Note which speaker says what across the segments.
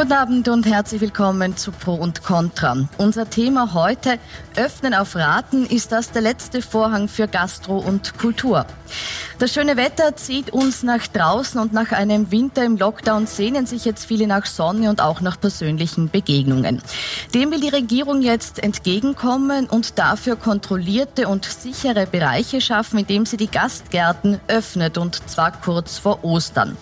Speaker 1: Guten Abend und herzlich willkommen zu Pro und Contra. Unser Thema heute, Öffnen auf Raten, ist das der letzte Vorhang für Gastro und Kultur. Das schöne Wetter zieht uns nach draußen und nach einem Winter im Lockdown sehnen sich jetzt viele nach Sonne und auch nach persönlichen Begegnungen. Dem will die Regierung jetzt entgegenkommen und dafür kontrollierte und sichere Bereiche schaffen, indem sie die Gastgärten öffnet und zwar kurz vor Ostern.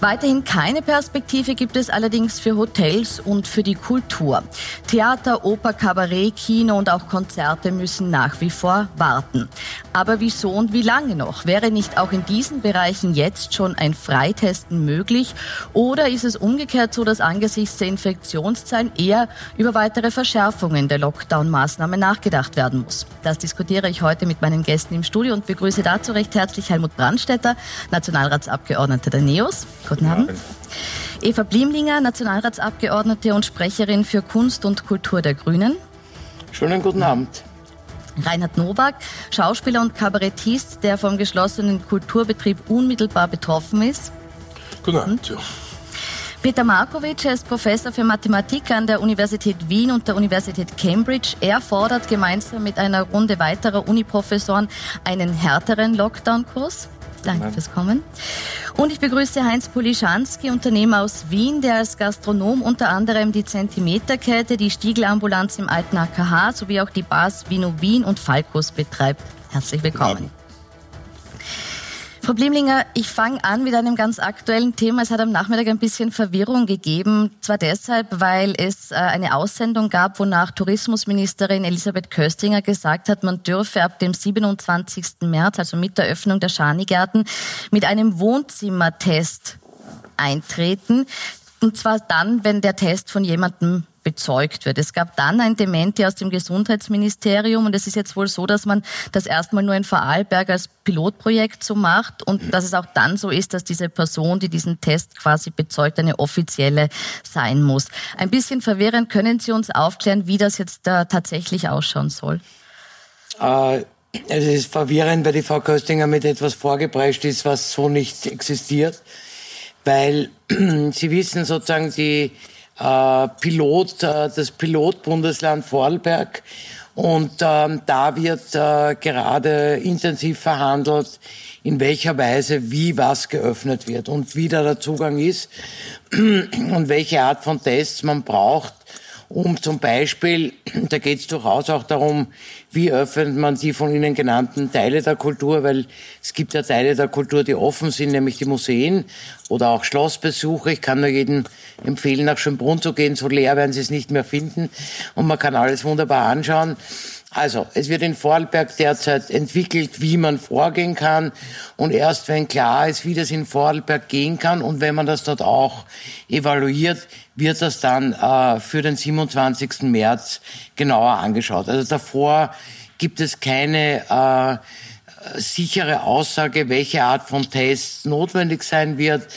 Speaker 1: Weiterhin keine Perspektive gibt es allerdings für Hotels und für die Kultur. Theater, Oper, Kabarett, Kino und auch Konzerte müssen nach wie vor warten. Aber wieso und wie lange noch? Wäre nicht auch in diesen Bereichen jetzt schon ein Freitesten möglich? Oder ist es umgekehrt so, dass angesichts der Infektionszahlen eher über weitere Verschärfungen der Lockdown-Maßnahmen nachgedacht werden muss? Das diskutiere ich heute mit meinen Gästen im Studio und begrüße dazu recht herzlich Helmut Brandstetter, Nationalratsabgeordneter der NEOS. Guten Abend. Eva Blimlinger, Nationalratsabgeordnete und Sprecherin für Kunst und Kultur der Grünen.
Speaker 2: Schönen guten Abend.
Speaker 1: Reinhard Nowak, Schauspieler und Kabarettist, der vom geschlossenen Kulturbetrieb unmittelbar betroffen ist.
Speaker 3: Guten Abend. Ja.
Speaker 1: Peter Markovic, er ist Professor für Mathematik an der Universität Wien und der Universität Cambridge. Er fordert gemeinsam mit einer Runde weiterer Uniprofessoren einen härteren Lockdown-Kurs. Danke fürs Kommen. Und ich begrüße Heinz Polischanski, Unternehmer aus Wien, der als Gastronom unter anderem die Zentimeterkette, die Stiegelambulanz im alten AKH sowie auch die Bars Vino Wien und Falkos betreibt. Herzlich willkommen. Frau Blimlinger, ich fange an mit einem ganz aktuellen Thema. Es hat am Nachmittag ein bisschen Verwirrung gegeben. Zwar deshalb, weil es äh, eine Aussendung gab, wonach Tourismusministerin Elisabeth Köstinger gesagt hat, man dürfe ab dem 27. März, also mit der Öffnung der Schanigärten, mit einem Wohnzimmertest eintreten. Und zwar dann, wenn der Test von jemandem bezeugt wird. Es gab dann ein Dementi aus dem Gesundheitsministerium und es ist jetzt wohl so, dass man das erstmal nur in Vorarlberg als Pilotprojekt so macht und dass es auch dann so ist, dass diese Person, die diesen Test quasi bezeugt, eine offizielle sein muss. Ein bisschen verwirrend. Können Sie uns aufklären, wie das jetzt da tatsächlich ausschauen soll?
Speaker 2: Äh es ist verwirrend, weil die Frau Köstinger mit etwas vorgeprescht ist, was so nicht existiert. Weil Sie wissen sozusagen, die äh, Pilot, äh, das Pilotbundesland Vorarlberg. Und ähm, da wird äh, gerade intensiv verhandelt, in welcher Weise wie was geöffnet wird und wie da der Zugang ist und welche Art von Tests man braucht, um zum Beispiel, da geht es durchaus auch darum, wie öffnet man die von Ihnen genannten Teile der Kultur, weil es gibt ja Teile der Kultur, die offen sind, nämlich die Museen oder auch Schlossbesuche. Ich kann nur jedem empfehlen, nach Schönbrunn zu gehen, so leer werden Sie es nicht mehr finden und man kann alles wunderbar anschauen. Also, es wird in Vorarlberg derzeit entwickelt, wie man vorgehen kann. Und erst wenn klar ist, wie das in Vorarlberg gehen kann und wenn man das dort auch evaluiert, wird das dann äh, für den 27. März genauer angeschaut. Also davor gibt es keine äh, sichere Aussage, welche Art von Test notwendig sein wird,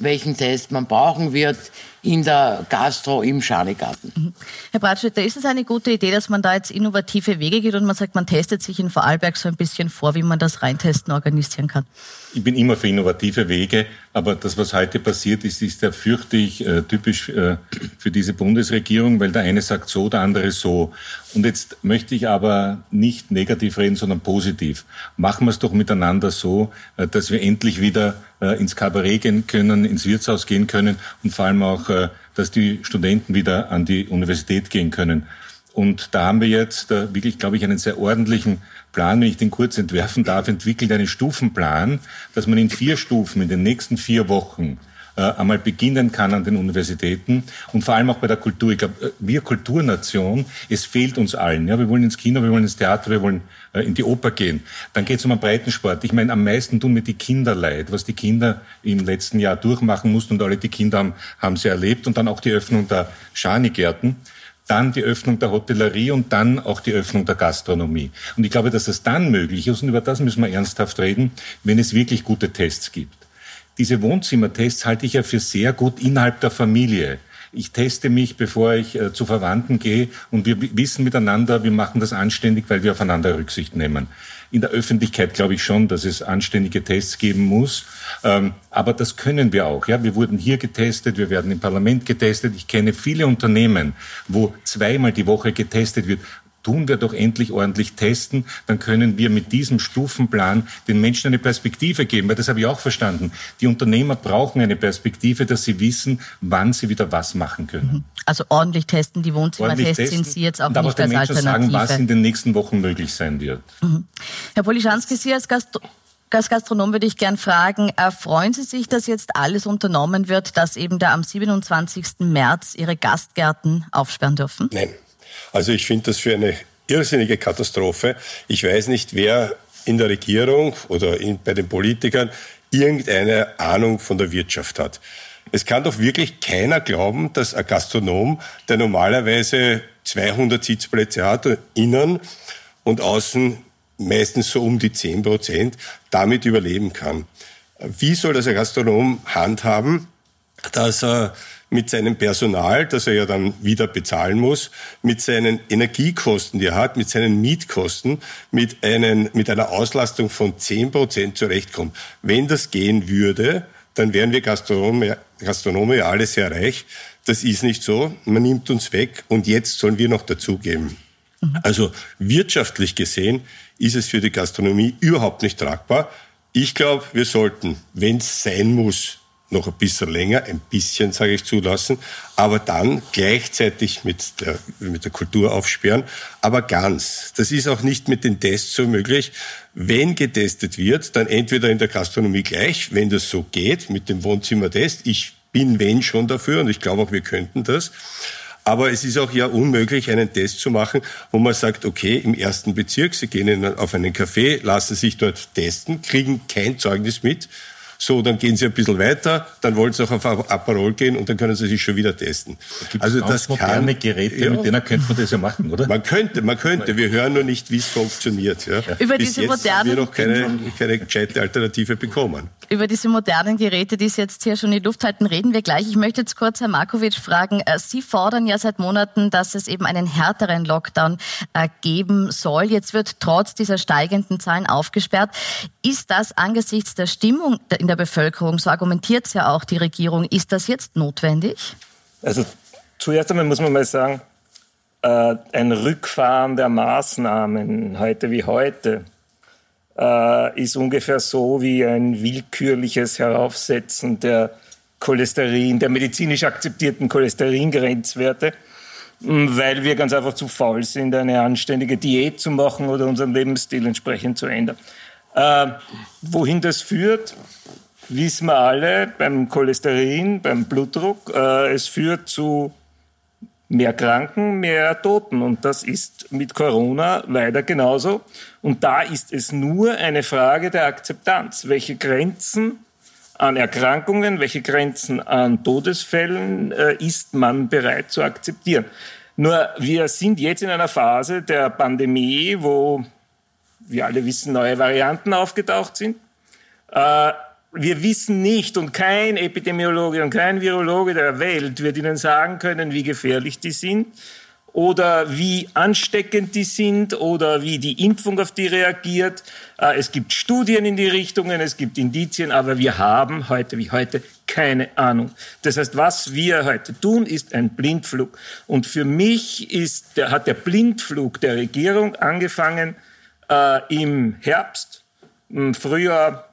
Speaker 2: welchen Test man brauchen wird in der Gastro im Schanigarten. Mhm.
Speaker 1: Herr Bratschütter, ist es eine gute Idee, dass man da jetzt innovative Wege geht und man sagt, man testet sich in Vorarlberg so ein bisschen vor, wie man das Reintesten organisieren kann?
Speaker 3: Ich bin immer für innovative Wege, aber das, was heute passiert ist, ist ja, fürchte ich, äh, typisch äh, für diese Bundesregierung, weil der eine sagt so, der andere so. Und jetzt möchte ich aber nicht negativ reden, sondern positiv. Machen wir es doch miteinander so, äh, dass wir endlich wieder äh, ins Kabarett gehen können, ins Wirtshaus gehen können und vor allem auch, äh, dass die Studenten wieder an die Universität gehen können. Und da haben wir jetzt äh, wirklich, glaube ich, einen sehr ordentlichen Plan, wenn ich den kurz entwerfen darf, entwickelt einen Stufenplan, dass man in vier Stufen in den nächsten vier Wochen einmal beginnen kann an den Universitäten und vor allem auch bei der Kultur. Ich glaube, äh, wir Kulturnation, es fehlt uns allen. Ja, wir wollen ins Kino, wir wollen ins Theater, wir wollen äh, in die Oper gehen. Dann geht es um einen Breitensport. Ich meine, am meisten tun mir die Kinder leid, was die Kinder im letzten Jahr durchmachen mussten und alle die Kinder haben, haben sie erlebt und dann auch die Öffnung der Schanigärten dann die Öffnung der Hotellerie und dann auch die Öffnung der Gastronomie. Und ich glaube, dass es dann möglich ist, und über das müssen wir ernsthaft reden, wenn es wirklich gute Tests gibt. Diese Wohnzimmertests halte ich ja für sehr gut innerhalb der Familie. Ich teste mich, bevor ich äh, zu Verwandten gehe und wir wissen miteinander, wir machen das anständig, weil wir aufeinander Rücksicht nehmen. in der Öffentlichkeit glaube ich schon, dass es anständige Tests geben muss. Ähm, aber das können wir auch. Ja, wir wurden hier getestet, wir werden im Parlament getestet. Ich kenne viele Unternehmen, wo zweimal die Woche getestet wird tun wir doch endlich ordentlich testen, dann können wir mit diesem Stufenplan den Menschen eine Perspektive geben, weil das habe ich auch verstanden. Die Unternehmer brauchen eine Perspektive, dass sie wissen, wann sie wieder was machen können. Mhm.
Speaker 1: Also ordentlich testen, die Wohnzimmertests sind Sie jetzt auch und nicht als Alternative. sagen,
Speaker 3: was in den nächsten Wochen möglich sein wird. Mhm.
Speaker 1: Herr Polischanski, Sie als Gast als Gastronom würde ich gern fragen, freuen Sie sich, dass jetzt alles unternommen wird, dass eben da am 27. März Ihre Gastgärten aufsperren dürfen?
Speaker 4: Nein. Also ich finde das für eine irrsinnige Katastrophe. Ich weiß nicht, wer in der Regierung oder in, bei den Politikern irgendeine Ahnung von der Wirtschaft hat. Es kann doch wirklich keiner glauben, dass ein Gastronom, der normalerweise 200 Sitzplätze hat, innen und außen meistens so um die 10 Prozent, damit überleben kann. Wie soll das ein Gastronom handhaben, dass er mit seinem Personal, das er ja dann wieder bezahlen muss, mit seinen Energiekosten, die er hat, mit seinen Mietkosten, mit, einen, mit einer Auslastung von 10 Prozent zurechtkommt. Wenn das gehen würde, dann wären wir Gastronomen, Gastronomen ja alle sehr reich. Das ist nicht so. Man nimmt uns weg und jetzt sollen wir noch dazugeben. Mhm. Also wirtschaftlich gesehen ist es für die Gastronomie überhaupt nicht tragbar. Ich glaube, wir sollten, wenn es sein muss, noch ein bisschen länger, ein bisschen, sage ich, zulassen, aber dann gleichzeitig mit der, mit der Kultur aufsperren, aber ganz. Das ist auch nicht mit den Tests so möglich. Wenn getestet wird, dann entweder in der Gastronomie gleich, wenn das so geht, mit dem Wohnzimmertest. Ich bin, wenn schon dafür und ich glaube auch, wir könnten das. Aber es ist auch ja unmöglich, einen Test zu machen, wo man sagt, okay, im ersten Bezirk, Sie gehen auf einen Café, lassen sich dort testen, kriegen kein Zeugnis mit, so, dann gehen Sie ein bisschen weiter, dann wollen Sie auch auf Aperol gehen und dann können Sie sich schon wieder testen.
Speaker 3: Da also das moderne kann, Geräte, ja, mit denen könnte man das ja machen, oder?
Speaker 4: Man könnte, man könnte. Wir hören nur nicht, wie es funktioniert. Ja.
Speaker 1: Über Bis diese jetzt modernen haben
Speaker 4: wir noch keine, keine gescheite Alternative bekommen.
Speaker 1: Über diese modernen Geräte, die Sie jetzt hier schon in die Luft halten, reden wir gleich. Ich möchte jetzt kurz Herr Markovic fragen. Äh, Sie fordern ja seit Monaten, dass es eben einen härteren Lockdown äh, geben soll. Jetzt wird trotz dieser steigenden Zahlen aufgesperrt. Ist das angesichts der Stimmung in der Bevölkerung, so argumentiert es ja auch die Regierung, ist das jetzt notwendig?
Speaker 5: Also zuerst einmal muss man mal sagen, äh, ein Rückfahren der Maßnahmen heute wie heute äh, ist ungefähr so wie ein willkürliches Heraufsetzen der Cholesterin, der medizinisch akzeptierten Cholesteringrenzwerte, weil wir ganz einfach zu faul sind, eine anständige Diät zu machen oder unseren Lebensstil entsprechend zu ändern. Äh, wohin das führt, wissen wir alle beim Cholesterin, beim Blutdruck. Äh, es führt zu mehr Kranken, mehr Toten. Und das ist mit Corona leider genauso. Und da ist es nur eine Frage der Akzeptanz. Welche Grenzen an Erkrankungen, welche Grenzen an Todesfällen äh, ist man bereit zu akzeptieren? Nur wir sind jetzt in einer Phase der Pandemie, wo wir alle wissen, neue Varianten aufgetaucht sind. Äh, wir wissen nicht und kein Epidemiologe und kein Virologe der Welt wird Ihnen sagen können, wie gefährlich die sind oder wie ansteckend die sind oder wie die Impfung auf die reagiert. Äh, es gibt Studien in die Richtungen, es gibt Indizien, aber wir haben heute wie heute keine Ahnung. Das heißt, was wir heute tun, ist ein Blindflug. Und für mich ist, der, hat der Blindflug der Regierung angefangen äh, im Herbst, im Frühjahr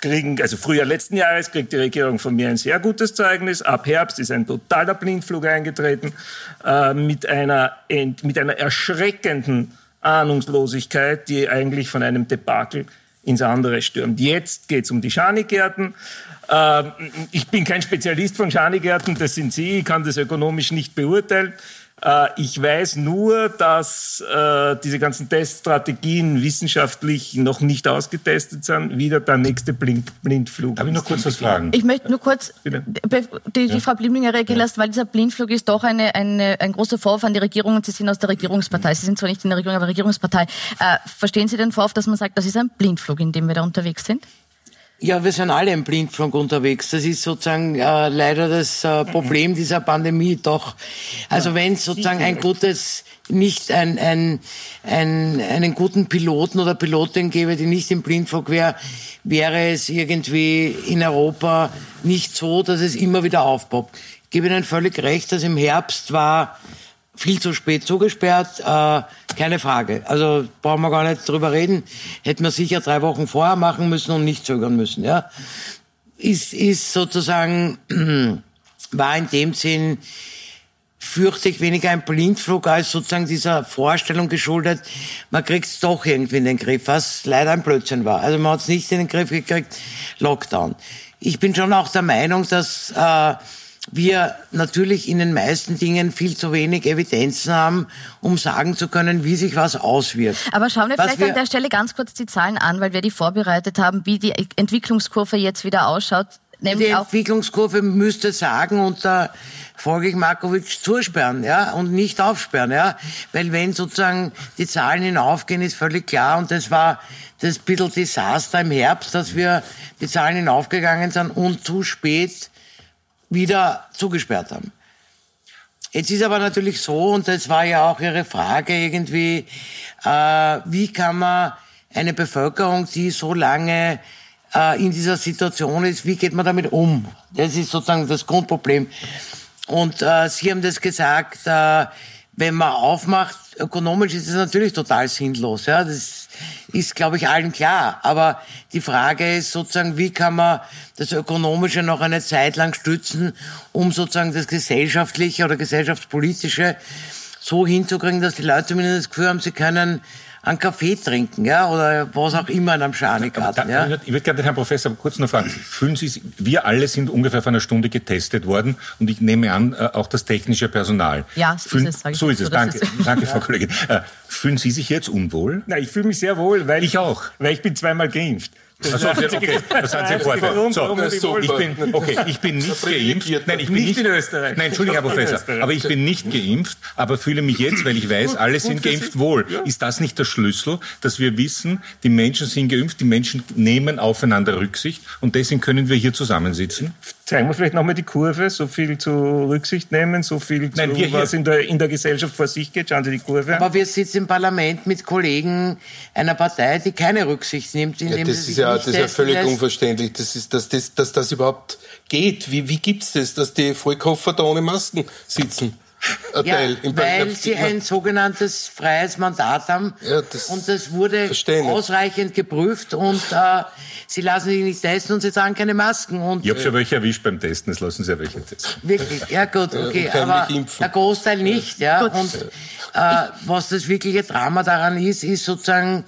Speaker 5: kriegen, also Frühjahr letzten Jahres kriegt die Regierung von mir ein sehr gutes Zeugnis. Ab Herbst ist ein totaler Blindflug eingetreten äh, mit, einer, mit einer erschreckenden Ahnungslosigkeit, die eigentlich von einem Debakel ins andere stürmt. Jetzt geht es um die Schanigärten. Äh, ich bin kein Spezialist von Schanigärten, das sind Sie, ich kann das ökonomisch nicht beurteilen. Äh, ich weiß nur, dass äh, diese ganzen Teststrategien wissenschaftlich noch nicht ausgetestet sind. Wieder der nächste Blind Blindflug.
Speaker 3: Darf ich noch kurz was fragen?
Speaker 1: Ich möchte nur kurz die, die ja. Frau Blimlinger reagieren lassen, weil dieser Blindflug ist doch eine, eine, ein großer Vorwurf an die Regierung und Sie sind aus der Regierungspartei. Sie sind zwar nicht in der Regierung, aber Regierungspartei. Äh, verstehen Sie den Vorwurf, dass man sagt, das ist ein Blindflug, in dem wir da unterwegs sind?
Speaker 2: Ja, wir sind alle im Blindflug unterwegs. Das ist sozusagen äh, leider das äh, Problem dieser Pandemie doch. Also wenn es sozusagen ein gutes, nicht ein, ein, ein, einen guten Piloten oder Pilotin gäbe, die nicht im Blindflug wäre, wäre es irgendwie in Europa nicht so, dass es immer wieder aufpoppt. Ich gebe Ihnen völlig recht, dass im Herbst war viel zu spät zugesperrt, äh, keine Frage. Also brauchen wir gar nicht drüber reden. Hätten wir sicher drei Wochen vorher machen müssen und nicht zögern müssen. Ja, ist ist sozusagen war in dem Sinn fürchte ich weniger ein Blindflug als sozusagen dieser Vorstellung geschuldet, man kriegt es doch irgendwie in den Griff, was leider ein Blödsinn war. Also man hat es nicht in den Griff gekriegt, Lockdown. Ich bin schon auch der Meinung, dass äh, wir natürlich in den meisten Dingen viel zu wenig Evidenzen haben, um sagen zu können, wie sich was auswirkt.
Speaker 1: Aber schauen wir was vielleicht wir an der Stelle ganz kurz die Zahlen an, weil wir die vorbereitet haben, wie die Entwicklungskurve jetzt wieder ausschaut.
Speaker 2: Nämlich die Entwicklungskurve müsste sagen, unter folglich Markovic zusperren, ja, und nicht aufsperren, ja. Weil wenn sozusagen die Zahlen hinaufgehen, ist völlig klar, und das war das bisschen Desaster im Herbst, dass wir die Zahlen hinaufgegangen sind und zu spät wieder zugesperrt haben. Jetzt ist aber natürlich so, und das war ja auch Ihre Frage irgendwie, äh, wie kann man eine Bevölkerung, die so lange äh, in dieser Situation ist, wie geht man damit um? Das ist sozusagen das Grundproblem. Und äh, Sie haben das gesagt, äh, wenn man aufmacht, ökonomisch ist es natürlich total sinnlos. Ja, das ist, glaube ich, allen klar. Aber die Frage ist sozusagen, wie kann man das Ökonomische noch eine Zeit lang stützen, um sozusagen das Gesellschaftliche oder Gesellschaftspolitische so hinzukriegen, dass die Leute zumindest das Gefühl haben, sie können einen Kaffee trinken, ja, oder was auch immer in einem Schanigarten, ja.
Speaker 3: Ich würde gerne den Herrn Professor kurz noch fragen. Fühlen Sie, wir alle sind ungefähr vor einer Stunde getestet worden und ich nehme an, äh, auch das technische Personal.
Speaker 1: Ja, so Fühlen, ist es.
Speaker 3: So ist es, danke, danke, Frau Kollegin. Äh, fühlen Sie sich jetzt unwohl?
Speaker 5: Nein, ich fühle mich sehr wohl, weil ich auch,
Speaker 3: weil ich bin zweimal geimpft. Also, okay, das sind Sie Vorteil. So, ich bin, okay, ich bin nicht geimpft. Nein, ich bin nicht, in Österreich. Nein, Entschuldigung, Herr Professor. Aber ich bin nicht geimpft, aber fühle mich jetzt, weil ich weiß, alle sind geimpft wohl. Ist das nicht der Schlüssel, dass wir wissen, die Menschen sind geimpft, die Menschen nehmen aufeinander Rücksicht und deswegen können wir hier zusammensitzen?
Speaker 5: Zeigen wir vielleicht nochmal die Kurve, so viel zu Rücksicht nehmen, so viel zu, Nein, wir was in der, in der Gesellschaft vor sich geht. Schauen Sie die Kurve
Speaker 2: Aber wir sitzen im Parlament mit Kollegen einer Partei, die keine Rücksicht nimmt,
Speaker 6: ja, das ist ja, Das ist ja völlig lässt. unverständlich, das ist, dass, das, dass das überhaupt geht. Wie, wie gibt's das, dass die Vollkoffer da ohne Masken sitzen?
Speaker 2: Ja, weil sie ein sogenanntes freies Mandat haben ja, das und das wurde ausreichend geprüft und äh, sie lassen sich nicht testen und sie tragen keine Masken. Und,
Speaker 3: ich habe schon welche erwischt beim Testen, es lassen sie ja welche testen.
Speaker 2: Wirklich? Ja gut, okay, ja, aber der Großteil nicht. Ja. Und äh, was das wirkliche Drama daran ist, ist sozusagen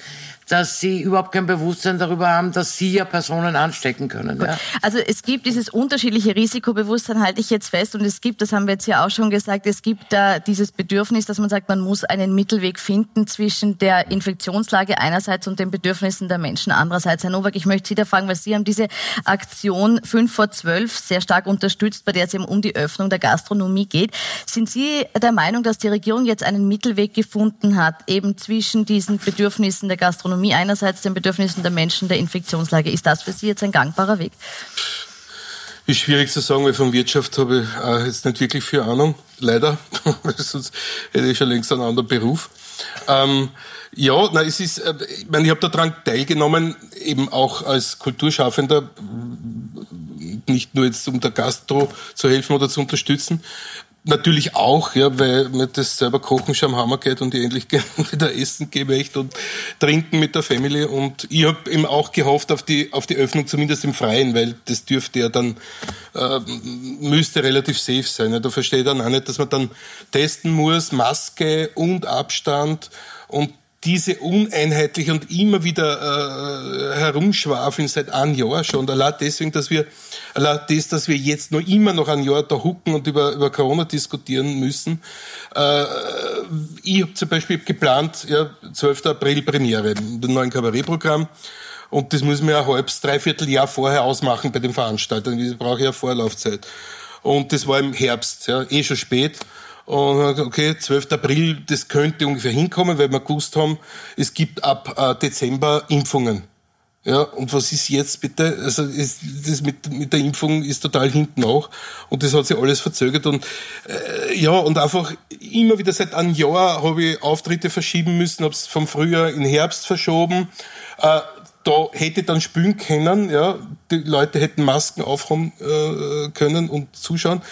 Speaker 2: dass sie überhaupt kein Bewusstsein darüber haben, dass sie ja Personen anstecken können. Ja?
Speaker 1: Also es gibt dieses unterschiedliche Risikobewusstsein, halte ich jetzt fest, und es gibt, das haben wir jetzt ja auch schon gesagt, es gibt da dieses Bedürfnis, dass man sagt, man muss einen Mittelweg finden zwischen der Infektionslage einerseits und den Bedürfnissen der Menschen andererseits. Herr Nowak, ich möchte Sie da fragen, weil Sie haben diese Aktion 5 vor 12 sehr stark unterstützt, bei der es eben um die Öffnung der Gastronomie geht. Sind Sie der Meinung, dass die Regierung jetzt einen Mittelweg gefunden hat, eben zwischen diesen Bedürfnissen der Gastronomie Gastronomie einerseits den Bedürfnissen der Menschen der Infektionslage. Ist das für Sie jetzt ein gangbarer Weg?
Speaker 6: Ist schwierig zu sagen, weil von Wirtschaft habe ich jetzt nicht wirklich viel Ahnung, leider. Sonst hätte ich schon längst einen anderen Beruf. Ähm, ja, na, es ist, äh, ich meine, ich habe daran teilgenommen, eben auch als Kulturschaffender, nicht nur jetzt um der Gastro zu helfen oder zu unterstützen, Natürlich auch, ja, weil mir das selber Kochen schon am Hammer geht und ich endlich wieder essen gehe möchte und trinken mit der Family. Und ich habe eben auch gehofft auf die, auf die Öffnung, zumindest im Freien, weil das dürfte ja dann, äh, müsste relativ safe sein. Ja. Da verstehe ich dann auch nicht, dass man dann testen muss, Maske und Abstand und diese uneinheitliche und immer wieder äh, herumschwafeln seit einem Jahr schon. Allein deswegen, dass wir, allein das, dass wir jetzt noch immer noch ein Jahr da hucken und über, über Corona diskutieren müssen. Äh, ich habe zum Beispiel geplant, ja, 12. April Premiere, den neuen Kabarettprogramm. Und das man ja ein halbes, dreiviertel Jahr vorher ausmachen bei den Veranstaltern. Ich brauche ja Vorlaufzeit. Und das war im Herbst, ja, eh schon spät. Und okay, 12. April, das könnte ungefähr hinkommen, weil wir gewusst haben, es gibt ab äh, Dezember Impfungen. Ja, und was ist jetzt bitte? Also ist, das mit, mit der Impfung ist total hinten auch und das hat sich alles verzögert und äh, ja und einfach immer wieder seit einem Jahr habe ich Auftritte verschieben müssen, habe es vom Frühjahr in Herbst verschoben. Äh, da hätte dann spülen können, ja, die Leute hätten Masken aufhaben äh, können und zuschauen.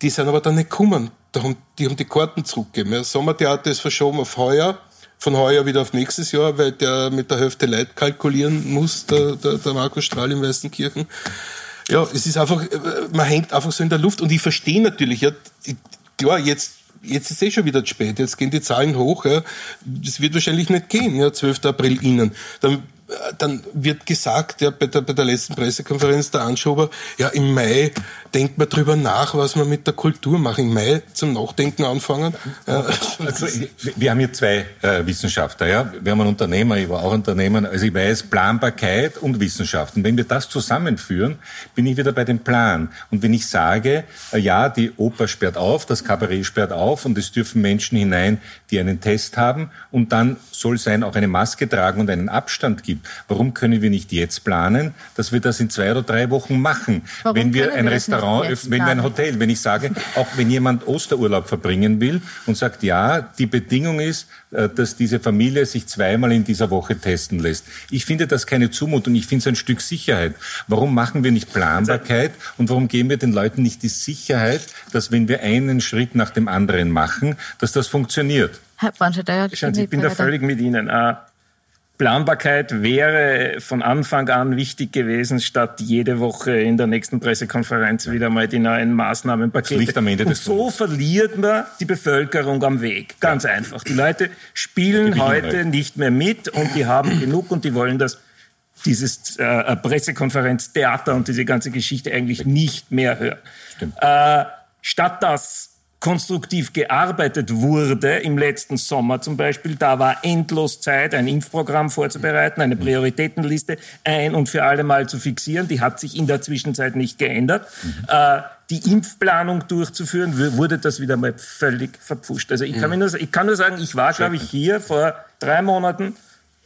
Speaker 6: Die sind aber dann nicht gekommen. Da haben, die haben die Karten zurückgegeben. Ja. Sommertheater ist verschoben auf heuer, von heuer wieder auf nächstes Jahr, weil der mit der Hälfte Leid kalkulieren muss, der, der, der Markus Strahl in Weißenkirchen. Ja, es ist einfach, äh, man hängt einfach so in der Luft und ich verstehe natürlich, ja, klar, jetzt jetzt ist eh schon wieder zu spät, jetzt gehen die Zahlen hoch, ja. Das wird wahrscheinlich nicht gehen, ja, 12. April innen. Dann dann wird gesagt, ja, bei der, bei der letzten Pressekonferenz der Anschober, ja, im Mai denkt man drüber nach, was man mit der Kultur macht. Im Mai zum Nachdenken anfangen. Ja.
Speaker 3: Also, wir haben hier zwei äh, Wissenschaftler, ja. Wir haben einen Unternehmer, ich war auch Unternehmer. Also ich weiß Planbarkeit und Wissenschaft. Und wenn wir das zusammenführen, bin ich wieder bei dem Plan. Und wenn ich sage, äh, ja, die Oper sperrt auf, das Kabarett sperrt auf und es dürfen Menschen hinein, die einen Test haben und dann soll sein auch eine Maske tragen und einen Abstand gibt. Warum können wir nicht jetzt planen, dass wir das in zwei oder drei Wochen machen? Warum wenn wir ein Restaurant öffnen, wenn wir ein Hotel, wenn ich sage, auch wenn jemand Osterurlaub verbringen will und sagt, ja, die Bedingung ist, äh, dass diese Familie sich zweimal in dieser Woche testen lässt. Ich finde das keine Zumutung, ich finde es ein Stück Sicherheit. Warum machen wir nicht Planbarkeit und warum geben wir den Leuten nicht die Sicherheit, dass wenn wir einen Schritt nach dem anderen machen, dass das funktioniert?
Speaker 5: Herr Brandstätter, ich bin da völlig mit Ihnen. Äh, Planbarkeit wäre von Anfang an wichtig gewesen, statt jede Woche in der nächsten Pressekonferenz wieder mal die neuen Maßnahmenpakete.
Speaker 3: am Ende
Speaker 5: Und so verliert man die Bevölkerung am Weg. Ganz ja. einfach. Die Leute spielen heute nicht mehr mit und die haben genug und die wollen das dieses äh, Pressekonferenztheater und diese ganze Geschichte eigentlich nicht mehr hören. Äh, statt das konstruktiv gearbeitet wurde im letzten Sommer zum Beispiel. Da war endlos Zeit, ein Impfprogramm vorzubereiten, eine Prioritätenliste ein und für alle Mal zu fixieren. Die hat sich in der Zwischenzeit nicht geändert. Mhm. Äh, die Impfplanung durchzuführen, wurde das wieder mal völlig verpfuscht. Also ich kann, nur, ich kann nur sagen, ich war, glaube ich, hier vor drei Monaten,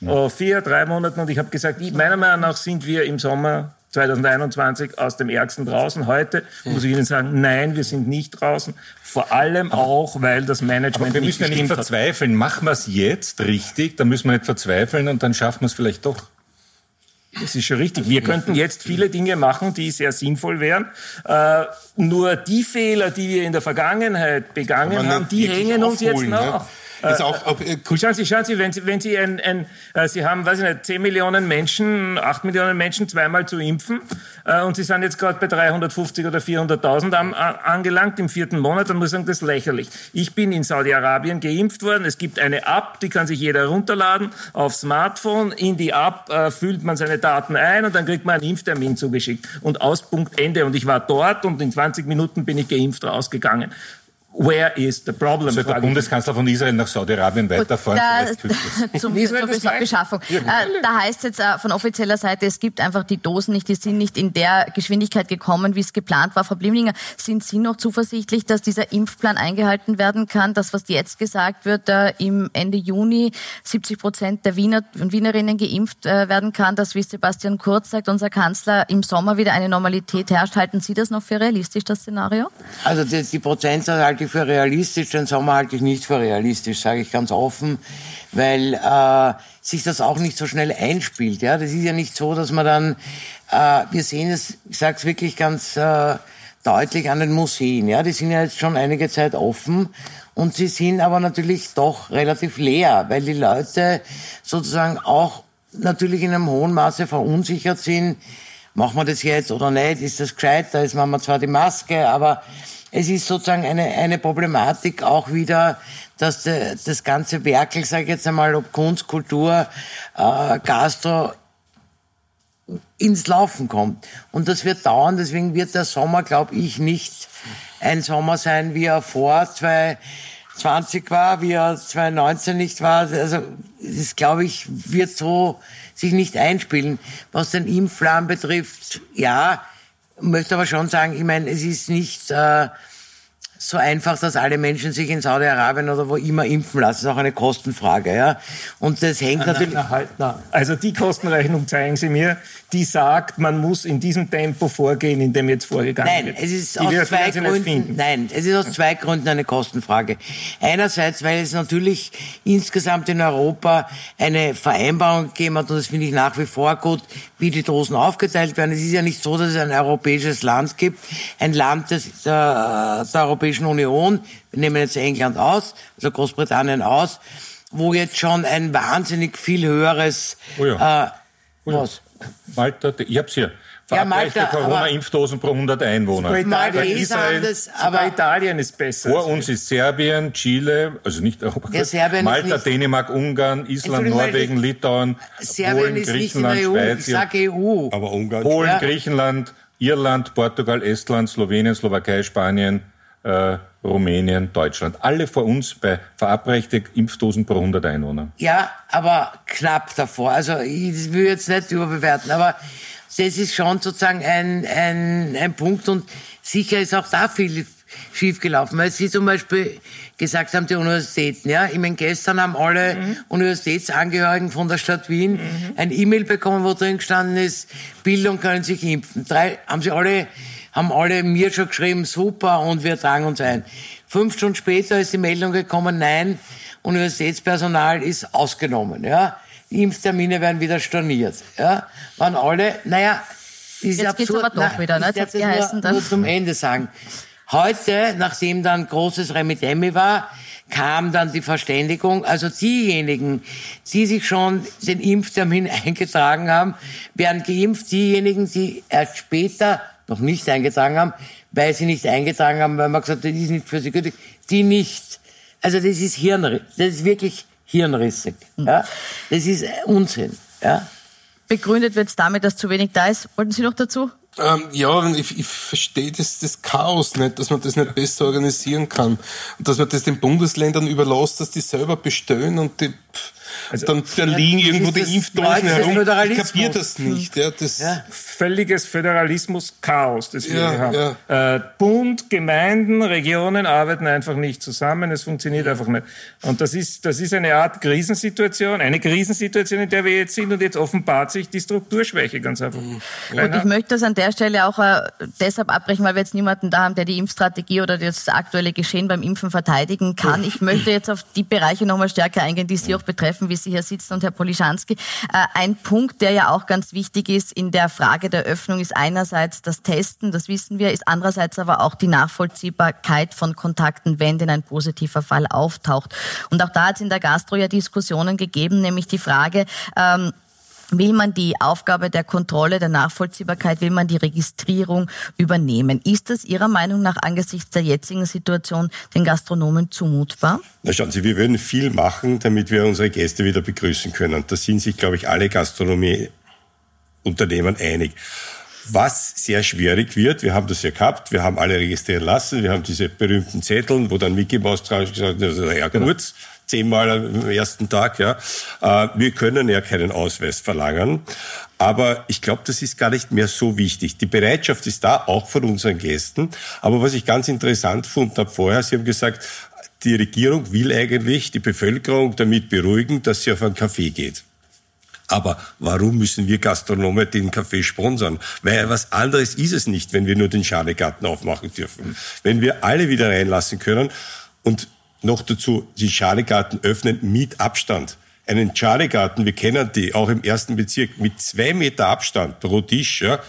Speaker 5: ja. Äh, vier, drei Monaten und ich habe gesagt, ich, meiner Meinung nach sind wir im Sommer 2021 aus dem Ärgsten draußen. Heute muss ich Ihnen sagen, nein, wir sind nicht draußen. Vor allem auch, weil das Management
Speaker 3: Aber wir müssen ja nicht verzweifeln. Hat. Machen wir es jetzt richtig, dann müssen wir nicht verzweifeln und dann schaffen wir es vielleicht doch.
Speaker 5: Das ist schon richtig. Wir könnten jetzt viele Dinge machen, die sehr sinnvoll wären. Äh, nur die Fehler, die wir in der Vergangenheit begangen haben, die hängen uns jetzt nach. Ne? Jetzt auch, auch, äh, schauen Sie, schauen Sie, wenn Sie, wenn Sie ein, ein äh, Sie haben, weiß ich nicht, 10 Millionen Menschen, 8 Millionen Menschen zweimal zu impfen äh, und Sie sind jetzt gerade bei 350 oder 400.000 an, angelangt im vierten Monat, dann muss ich sagen, das ist lächerlich. Ich bin in Saudi-Arabien geimpft worden. Es gibt eine App, die kann sich jeder runterladen aufs Smartphone. In die App äh, füllt man seine Daten ein und dann kriegt man einen Impftermin zugeschickt. Und aus Punkt Ende. Und ich war dort und in 20 Minuten bin ich geimpft rausgegangen. Where is the problem?
Speaker 3: Soll der Bundeskanzler von Israel nach Saudi-Arabien weiterfahren?
Speaker 1: Da, zum, zur Beschaffung. Ja, äh, da heißt es jetzt äh, von offizieller Seite, es gibt einfach die Dosen nicht, die sind nicht in der Geschwindigkeit gekommen, wie es geplant war. Frau Blimlinger, sind Sie noch zuversichtlich, dass dieser Impfplan eingehalten werden kann? Das, was jetzt gesagt wird, äh, im Ende Juni 70 Prozent der Wiener und Wienerinnen geimpft werden kann, dass, wie Sebastian Kurz sagt, unser Kanzler, im Sommer wieder eine Normalität herrscht. Halten Sie das noch für realistisch, das Szenario?
Speaker 2: Also die, die Prozentzahl halte ich für realistisch, den Sommer halte ich nicht für realistisch, sage ich ganz offen, weil äh, sich das auch nicht so schnell einspielt. Ja, das ist ja nicht so, dass man dann, äh, wir sehen es, ich sage es wirklich ganz äh, deutlich an den Museen. Ja, die sind ja jetzt schon einige Zeit offen und sie sind aber natürlich doch relativ leer, weil die Leute sozusagen auch natürlich in einem hohen Maße verunsichert sind. Machen wir das jetzt oder nicht? Ist das gescheit? Da ist man zwar die Maske, aber es ist sozusagen eine, eine Problematik auch wieder, dass de, das ganze Werkel, sage ich jetzt einmal, ob Kunst, Kultur, äh, Gastro, ins Laufen kommt. Und das wird dauern, deswegen wird der Sommer, glaube ich, nicht ein Sommer sein, wie er vor 2020 war, wie er 2019 nicht war. Also das, glaube ich, wird so sich nicht einspielen. Was den Impfplan betrifft, ja, möchte aber schon sagen, ich meine, es ist nicht äh, so einfach, dass alle Menschen sich in Saudi-Arabien oder wo immer impfen lassen. Das ist auch eine Kostenfrage, ja. Und das hängt
Speaker 5: na,
Speaker 2: natürlich.
Speaker 5: Na, halt, na. Also die Kostenrechnung zeigen Sie mir, die sagt, man muss in diesem Tempo vorgehen, in dem jetzt vorgegangen
Speaker 2: nein,
Speaker 5: wird.
Speaker 2: Es ist
Speaker 5: die
Speaker 2: aus zwei Gründen, nein, es ist aus zwei Gründen eine Kostenfrage. Einerseits, weil es natürlich insgesamt in Europa eine Vereinbarung gegeben hat, und das finde ich nach wie vor gut, wie die Dosen aufgeteilt werden. Es ist ja nicht so, dass es ein europäisches Land gibt, ein Land des, der, der Europäischen Union, wir nehmen jetzt England aus, also Großbritannien aus, wo jetzt schon ein wahnsinnig viel höheres...
Speaker 3: Oh ja.
Speaker 2: Äh,
Speaker 3: oh ja.
Speaker 2: was?
Speaker 3: Malta, ich hab's hier.
Speaker 2: Ja, Malta,
Speaker 3: Corona-Impfdosen pro 100 Einwohner.
Speaker 5: Bei Italien,
Speaker 2: Israel, das, aber
Speaker 5: Italien ist besser.
Speaker 3: Vor uns ist Serbien, Chile, also nicht Europa,
Speaker 2: Ja, Serbien
Speaker 3: Malta,
Speaker 2: nicht-
Speaker 3: Dänemark, Ungarn, Island, Norwegen, Litauen,
Speaker 2: Serbien
Speaker 3: Polen,
Speaker 2: ist nicht in
Speaker 3: Griechenland,
Speaker 2: der EU,
Speaker 3: Schweiz,
Speaker 2: ich sage EU.
Speaker 4: Aber Ungarn.
Speaker 3: Polen,
Speaker 2: Ja.
Speaker 3: Griechenland, Irland, Portugal, Estland, Slowenien, Slowakei, Spanien, äh, Rumänien, Deutschland. Alle vor uns bei verabreichte Impfdosen pro 100 Einwohner.
Speaker 2: Ja, aber knapp davor. Also ich will jetzt nicht überbewerten, aber das ist schon sozusagen ein, ein, ein Punkt und sicher ist auch da viel schiefgelaufen, weil Sie zum Beispiel gesagt haben, die Universitäten, ja, ich meine, gestern haben alle Universitätsangehörigen von der Stadt Wien ein E-Mail bekommen, wo drin gestanden ist, Bildung können sich impfen. Drei, haben sie alle, haben alle mir schon geschrieben, super, und wir tragen uns ein. Fünf Stunden später ist die Meldung gekommen, nein, Universitätspersonal ist ausgenommen, ja. Die Impftermine werden wieder storniert, ja. Waren alle, naja, ist
Speaker 1: Jetzt geht's
Speaker 2: absurd.
Speaker 1: aber doch
Speaker 2: Na,
Speaker 1: wieder, ne?
Speaker 2: ich
Speaker 1: Jetzt geheißen,
Speaker 2: nur, nur zum Ende sagen. Heute, nachdem dann großes Remitemi war, kam dann die Verständigung, also diejenigen, die sich schon den Impftermin eingetragen haben, werden geimpft. Diejenigen, die erst später noch nicht eingetragen haben, weil sie nicht eingetragen haben, weil man gesagt hat, das ist nicht für sie gültig, die nicht. Also das ist Hirnriss, das ist wirklich hirnrissig. Ja? Das ist Unsinn. Ja?
Speaker 1: Begründet wird es damit, dass zu wenig da ist. Wollten Sie noch dazu?
Speaker 6: Ähm, ja, ich, ich verstehe das, das Chaos nicht, dass man das nicht besser organisieren kann. Und dass man das den Bundesländern überlässt, dass die selber bestellen und die, pff, dann, dann liegen
Speaker 2: das
Speaker 6: irgendwo die Impfdosen herum. Ich kapiere das nicht. Ja, das,
Speaker 2: Ja.
Speaker 5: Völliges Föderalismus-Chaos, das wir
Speaker 6: Ja,
Speaker 5: hier haben. Äh, Bund, Gemeinden, Regionen arbeiten einfach nicht zusammen, es funktioniert einfach nicht. Und das ist, das ist eine Art Krisensituation, eine Krisensituation, in der wir jetzt sind und jetzt offenbart sich die Strukturschwäche ganz einfach.
Speaker 1: Und ich möchte das an der Stelle auch äh, deshalb abbrechen, weil wir jetzt niemanden da haben, der die Impfstrategie oder das aktuelle Geschehen beim Impfen verteidigen kann. Ich möchte jetzt auf die Bereiche nochmal stärker eingehen, die Sie auch betreffen, wie Sie hier sitzen und Herr Polischanski. Äh, ein Punkt, der ja auch ganz wichtig ist in der Frage der Öffnung, ist einerseits das Testen, das wissen wir, ist andererseits aber auch die Nachvollziehbarkeit von Kontakten, wenn denn ein positiver Fall auftaucht. Und auch da hat es in der Gastro ja Diskussionen gegeben, nämlich die Frage, ähm, Will man die Aufgabe der Kontrolle, der Nachvollziehbarkeit, will man die Registrierung übernehmen? Ist das Ihrer Meinung nach angesichts der jetzigen Situation den Gastronomen zumutbar?
Speaker 4: Na schauen Sie, wir würden viel machen, damit wir unsere Gäste wieder begrüßen können. Da sind sich, glaube ich, alle Gastronomieunternehmen einig. Was sehr schwierig wird, wir haben das ja gehabt, wir haben alle registrieren lassen, wir haben diese berühmten Zettel, wo dann Mickey Mouse drauf gesagt hat, also, ja kurz, zehnmal am ersten Tag, ja. Äh, Wir können ja keinen Ausweis verlangen. Aber ich glaube, das ist gar nicht mehr so wichtig. Die Bereitschaft ist da, auch von unseren Gästen. Aber was ich ganz interessant fand habe vorher, Sie haben gesagt, die Regierung will eigentlich die Bevölkerung damit beruhigen, dass sie auf einen Kaffee geht. Aber warum müssen wir Gastronomen den Kaffee sponsern? Weil was anderes ist es nicht, wenn wir nur den Schalegarten aufmachen dürfen. Wenn wir alle wieder reinlassen können und noch dazu die Schalegarten öffnen mit Abstand. Einen Schalegarten, wir kennen die, auch im ersten Bezirk, mit zwei Meter Abstand pro Tisch, ja.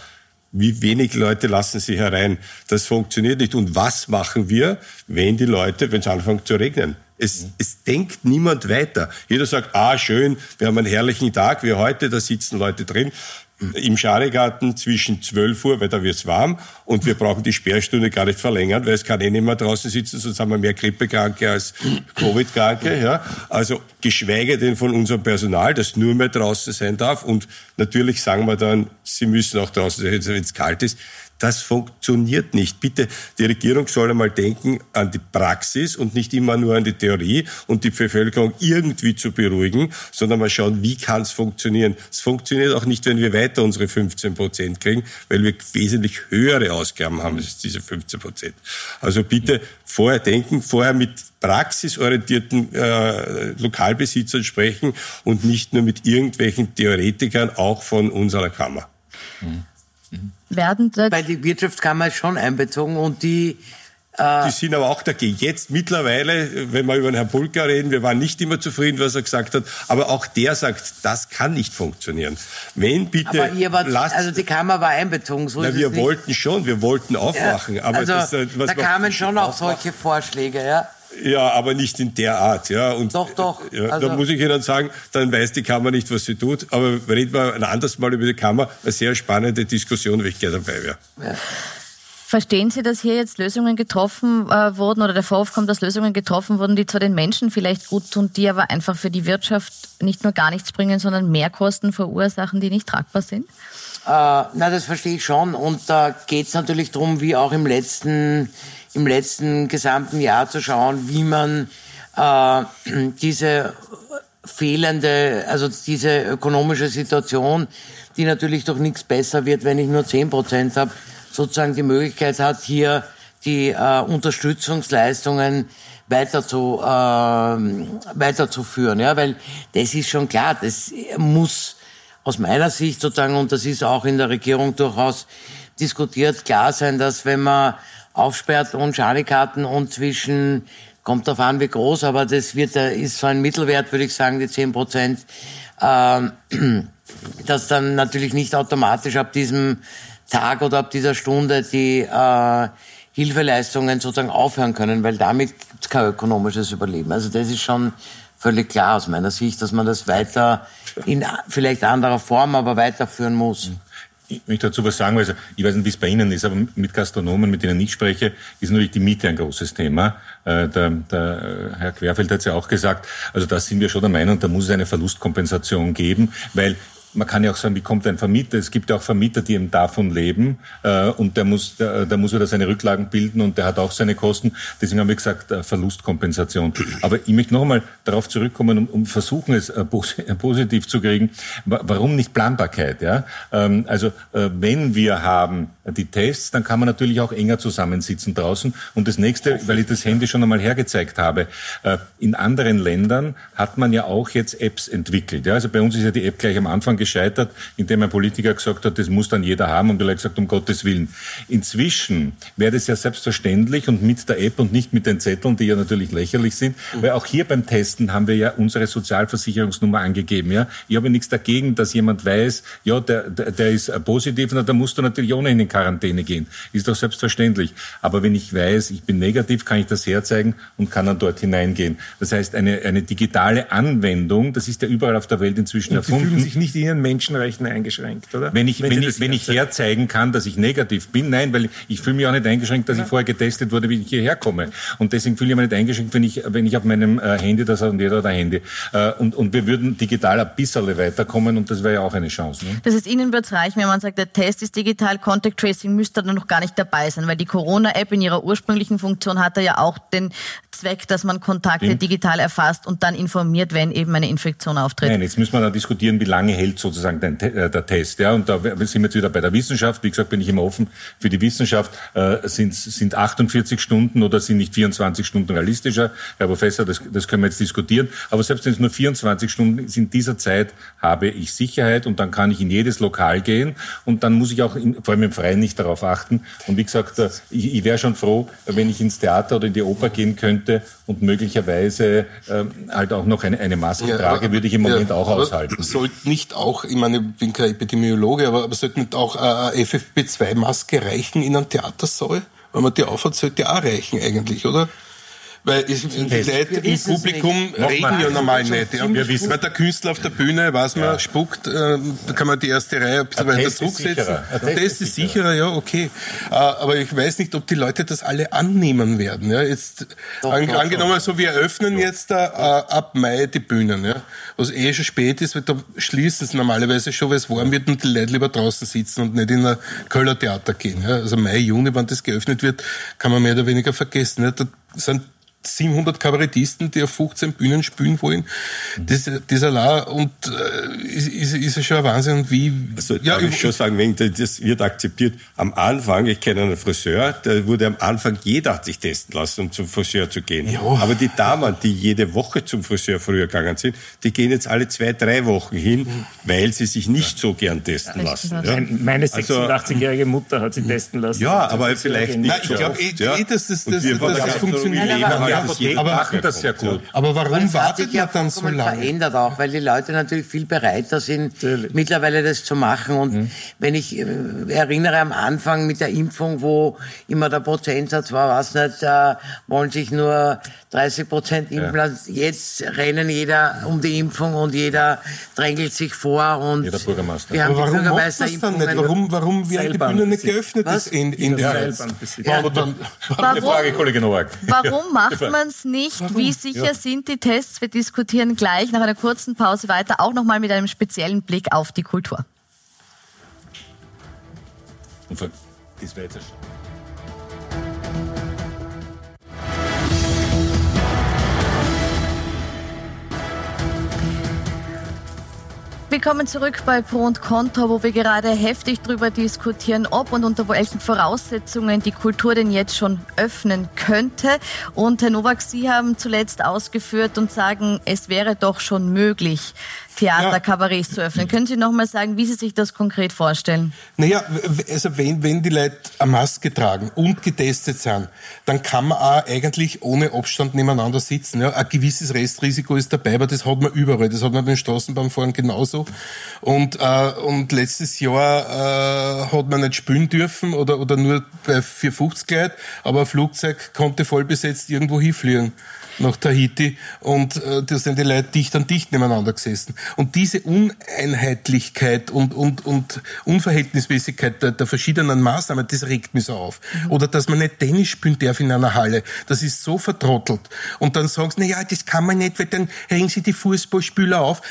Speaker 4: Wie wenig Leute lassen sie herein? Das funktioniert nicht. Und was machen wir, wenn die Leute, wenn es anfängt zu regnen? Es, es denkt niemand weiter. Jeder sagt, ah, schön, wir haben einen herrlichen Tag, wie heute, da sitzen Leute drin. Im Schalegarten zwischen 12 Uhr, weil da wird's warm, und wir brauchen die Sperrstunde gar nicht verlängern, weil es kann eh nicht mehr draußen sitzen, sonst haben wir mehr Grippekranke als Covid-Kranke. Ja. Also geschweige denn von unserem Personal, das nur mehr draußen sein darf. Und natürlich sagen wir dann, sie müssen auch draußen sein, wenn es kalt ist. Das funktioniert nicht. Bitte, die Regierung soll einmal denken an die Praxis und nicht immer nur an die Theorie und die Bevölkerung irgendwie zu beruhigen, sondern mal schauen, wie kann es funktionieren. Es funktioniert auch nicht, wenn wir weiter unsere 15 Prozent kriegen, weil wir wesentlich höhere Ausgaben haben als diese 15 Prozent. Also bitte vorher denken, vorher mit praxisorientierten äh, Lokalbesitzern sprechen und nicht nur mit irgendwelchen Theoretikern, auch von unserer Kammer. Mhm.
Speaker 2: Werden Weil die Wirtschaftskammer ist schon einbezogen und die
Speaker 4: äh, die sind aber auch dagegen. Jetzt mittlerweile, wenn wir über den Herrn Pulka reden, wir waren nicht immer zufrieden, was er gesagt hat, aber auch der sagt, das kann nicht funktionieren. Wenn bitte,
Speaker 2: aber ihr wart, lasst, also die Kammer war einbezogen. So
Speaker 4: na, wir wollten schon, wir wollten aufwachen. Ja, aber
Speaker 2: also, das, äh, was da kamen schon auch solche Vorschläge, ja.
Speaker 4: Ja, aber nicht in der Art. Ja. Und,
Speaker 2: doch, doch.
Speaker 4: Ja, also, da muss ich Ihnen sagen, dann weiß die Kammer nicht, was sie tut. Aber reden wir ein anderes Mal über die Kammer. Eine sehr spannende Diskussion, wenn ich gerne dabei wäre. Ja.
Speaker 1: Verstehen Sie, dass hier jetzt Lösungen getroffen äh, wurden oder der Vorwurf kommt, dass Lösungen getroffen wurden, die zwar den Menschen vielleicht gut tun, die aber einfach für die Wirtschaft nicht nur gar nichts bringen, sondern Mehrkosten verursachen, die nicht tragbar sind?
Speaker 2: Äh, na, das verstehe ich schon. Und da geht es natürlich darum, wie auch im letzten, im letzten gesamten Jahr zu schauen, wie man äh, diese fehlende, also diese ökonomische Situation, die natürlich doch nichts besser wird, wenn ich nur zehn Prozent habe, sozusagen die Möglichkeit hat, hier die äh, Unterstützungsleistungen weiter zu, äh, weiterzuführen. Ja, weil das ist schon klar, das muss aus meiner Sicht sozusagen, und das ist auch in der Regierung durchaus diskutiert, klar sein, dass wenn man aufsperrt und Schalikarten und zwischen, kommt darauf an, wie groß, aber das wird, ist so ein Mittelwert, würde ich sagen, die 10 Prozent, äh, dass dann natürlich nicht automatisch ab diesem Tag oder ab dieser Stunde die äh, Hilfeleistungen sozusagen aufhören können, weil damit gibt es kein ökonomisches Überleben. Also das ist schon völlig klar aus meiner Sicht, dass man das weiter in vielleicht anderer Form, aber weiterführen muss.
Speaker 3: Ich möchte dazu was sagen, also ich weiß nicht, wie es bei Ihnen ist, aber mit Gastronomen, mit denen ich spreche, ist natürlich die Miete ein großes Thema. Äh, der, der Herr Querfeld hat es ja auch gesagt, also da sind wir schon der Meinung, da muss es eine Verlustkompensation geben, weil man kann ja auch sagen, wie kommt ein Vermieter? Es gibt ja auch Vermieter, die eben davon leben äh, und der muss, der, der muss wieder seine Rücklagen bilden und der hat auch seine Kosten. Deswegen haben wir gesagt, äh, Verlustkompensation. Aber ich möchte noch einmal darauf zurückkommen und, und versuchen es äh, positiv zu kriegen. Warum nicht Planbarkeit? Ja? Ähm, also äh, wenn wir haben die Tests, dann kann man natürlich auch enger zusammensitzen draußen. Und das nächste, weil ich das Handy schon einmal hergezeigt habe, äh, in anderen Ländern hat man ja auch jetzt Apps entwickelt. Ja? Also bei uns ist ja die App gleich am Anfang gescheitert, indem ein Politiker gesagt hat, das muss dann jeder haben und wir haben gesagt, um Gottes Willen. Inzwischen wäre das ja selbstverständlich und mit der App und nicht mit den Zetteln, die ja natürlich lächerlich sind, mhm. weil auch hier beim Testen haben wir ja unsere Sozialversicherungsnummer angegeben. Ja? Ich habe nichts dagegen, dass jemand weiß, ja, der, der, der ist positiv, na, da musst du natürlich ohnehin in Quarantäne gehen. Ist doch selbstverständlich. Aber wenn ich weiß, ich bin negativ, kann ich das herzeigen und kann dann dort hineingehen. Das heißt, eine, eine digitale Anwendung, das ist ja überall auf der Welt inzwischen und erfunden. Sie
Speaker 5: fühlen sich nicht in Ihren Menschenrechten eingeschränkt, oder?
Speaker 3: Wenn ich, wenn, wenn ich, wenn ich herzeigen kann, dass ich negativ bin, nein, weil ich fühle mich auch nicht eingeschränkt, dass ja. ich vorher getestet wurde, wie ich hierher komme. Und deswegen fühle ich mich nicht eingeschränkt, wenn ich, wenn ich auf meinem äh, Handy, das hat jeder oder Handy, äh, und, und wir würden digital ein bisschen weiterkommen und das wäre ja auch eine Chance. Ne?
Speaker 1: Das heißt, Ihnen wird es reichen, wenn man sagt, der Test ist digital, Contact Tracing müsste dann noch gar nicht dabei sein, weil die Corona-App in ihrer ursprünglichen Funktion hatte ja auch den Zweck, dass man Kontakte Stimmt. digital erfasst und dann informiert, wenn eben eine Infektion auftritt.
Speaker 3: Nein, jetzt müssen wir dann diskutieren, wie lange hält sozusagen den, äh, der Test. Ja, und da sind wir jetzt wieder bei der Wissenschaft. Wie gesagt, bin ich immer offen für die Wissenschaft. Äh, sind, sind 48 Stunden oder sind nicht 24 Stunden realistischer? Herr Professor, das, das können wir jetzt diskutieren. Aber selbst wenn es nur 24 Stunden sind, in dieser Zeit habe ich Sicherheit und dann kann ich in jedes Lokal gehen und dann muss ich auch in, vor allem im Freien nicht darauf achten. Und wie gesagt, äh, ich, ich wäre schon froh, wenn ich ins Theater oder in die Oper gehen könnte und möglicherweise äh, halt auch noch eine, eine Maske ja, trage, würde ich im Moment ja, auch aushalten.
Speaker 6: Sollte nicht auch, ich meine, ich bin kein Epidemiologe, aber, aber sollte nicht auch eine FFP2-Maske reichen in einem Theatersaal? Wenn man die aufhat, sollte die auch reichen eigentlich, oder? Weil Leute im Publikum reden ja normal nicht. Ja. Wir wissen. Weil der Künstler auf der Bühne, weiß man, ja. spuckt, äh, da kann man die erste Reihe ein bisschen weiter zurücksetzen. Der Test ist sicherer, ja, okay. Äh, aber ich weiß nicht, ob die Leute das alle annehmen werden. Ja. Jetzt doch, an, doch, angenommen, doch. so wir eröffnen jetzt äh, ab Mai die Bühnen, ja. Was eh schon spät ist, weil da schließt es normalerweise schon, weil es warm wird und die Leute lieber draußen sitzen und nicht in ein Kölner Theater gehen. Ja. Also Mai, Juni, wenn das geöffnet wird, kann man mehr oder weniger vergessen. Ja. Da sind 700 Kabarettisten, die auf 15 Bühnen spielen wollen. Das, das allein und äh, ist, ist, ist ja schon ein Wahnsinn. Und wie,
Speaker 4: also, ja, ich schon sagen, wenn das wird akzeptiert. Am Anfang, ich kenne einen Friseur, der wurde am Anfang jeder hat sich testen lassen, um zum Friseur zu gehen. Ja. Aber die Damen, die jede Woche zum Friseur früher gegangen sind, die gehen jetzt alle zwei, drei Wochen hin, weil sie sich nicht so gern testen lassen.
Speaker 5: Ja. Meine 86-jährige also, Mutter hat sich testen lassen.
Speaker 4: Ja, aber vielleicht nicht. Nein,
Speaker 6: ich glaube eh, eh, dass das, das, das, das, das funktioniert.
Speaker 2: Ja, Apotheken aber, machen das sehr gut.
Speaker 6: Aber warum wartet man dann so lange?
Speaker 2: verändert auch, weil die Leute natürlich viel bereiter sind, natürlich. mittlerweile das zu machen. Und mhm. wenn ich äh, erinnere am Anfang mit der Impfung, wo immer der Prozentsatz war, was nicht, äh, wollen sich nur 30 Prozent impfen lassen. Ja. Jetzt rennen jeder um die Impfung und jeder drängelt sich vor und
Speaker 3: jeder Bürgermeister.
Speaker 6: Wir haben Aber warum macht das dann nicht? Warum, warum werden die Bühnen nicht geöffnet was? in, in der
Speaker 3: ja. Warum, Eine Frage, Kollege Nowak.
Speaker 1: Warum macht man es nicht? Warum? Wie sicher ja. sind die Tests? Wir diskutieren gleich nach einer kurzen Pause weiter, auch nochmal mit einem speziellen Blick auf die Kultur.
Speaker 3: Das wäre jetzt
Speaker 1: Willkommen zurück bei Pro und Contra, wo wir gerade heftig darüber diskutieren, ob und unter welchen Voraussetzungen die Kultur denn jetzt schon öffnen könnte. Und Herr Nowak, Sie haben zuletzt ausgeführt und sagen, es wäre doch schon möglich. Theater, ja. Zu öffnen. Können Sie noch mal sagen, wie Sie sich das konkret vorstellen?
Speaker 6: Naja, also wenn, wenn die Leute eine Maske tragen und getestet sind, dann kann man auch eigentlich ohne Abstand nebeneinander sitzen. Ja, ein gewisses Restrisiko ist dabei, aber das hat man überall. Das hat man beim Straßenbahnfahren genauso. Und, äh, und letztes Jahr äh, hat man nicht spielen dürfen oder, oder nur bei 450 Leute, aber ein Flugzeug konnte voll besetzt irgendwo hinfliegen nach Tahiti und äh, da sind die Leute dicht an dicht nebeneinander gesessen. Und diese Uneinheitlichkeit und, und, und Unverhältnismäßigkeit der, der verschiedenen Maßnahmen, das regt mich so auf. Mhm. Oder dass man nicht Tennis spielen darf in einer Halle, das ist so vertrottelt. Und dann sagst du, na ja, das kann man nicht, weil dann regen sie die Fußballspieler auf.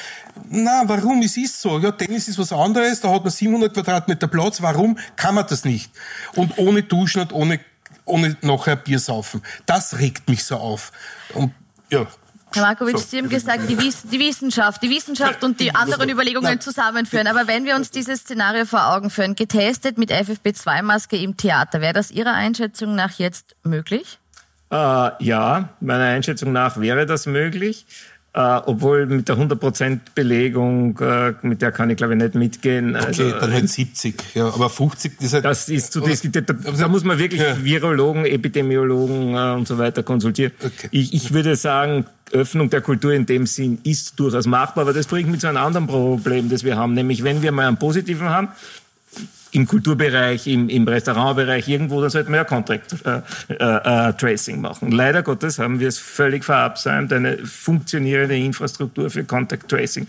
Speaker 6: Na, warum? Es ist so. Ja, Tennis ist was anderes, da hat man 700 Quadratmeter Platz. Warum kann man das nicht? Und ohne Duschen und ohne ohne nachher Bier saufen. Das regt mich so auf. Und ja.
Speaker 1: Herr Markovic, so. Sie haben gesagt, die, Wiss die, Wissenschaft, die Wissenschaft und die anderen Überlegungen zusammenführen. Aber wenn wir uns dieses Szenario vor Augen führen, getestet mit FFP2-Maske im Theater, wäre das Ihrer Einschätzung nach jetzt möglich?
Speaker 5: Äh, ja, meiner Einschätzung nach wäre das möglich. Uh, obwohl mit der 100% Belegung, uh, mit der kann ich glaube ich nicht mitgehen.
Speaker 6: Okay, also, dann halt 70, ja, aber 50
Speaker 5: ist halt... Das ist zu diskutieren. Da, da, muss man wirklich ja. Virologen, Epidemiologen uh, und so weiter konsultieren. Okay. Ich, ich würde sagen, Öffnung der Kultur in dem Sinn ist durchaus machbar, aber das bringt mich zu einem anderen Problem, das wir haben, nämlich wenn wir mal einen positiven haben, im Kulturbereich, im, im Restaurantbereich, irgendwo, dann sollten wir ja Contact äh, äh, äh, Tracing machen. Leider Gottes haben wir es völlig verabsäumt, eine funktionierende Infrastruktur für Contact Tracing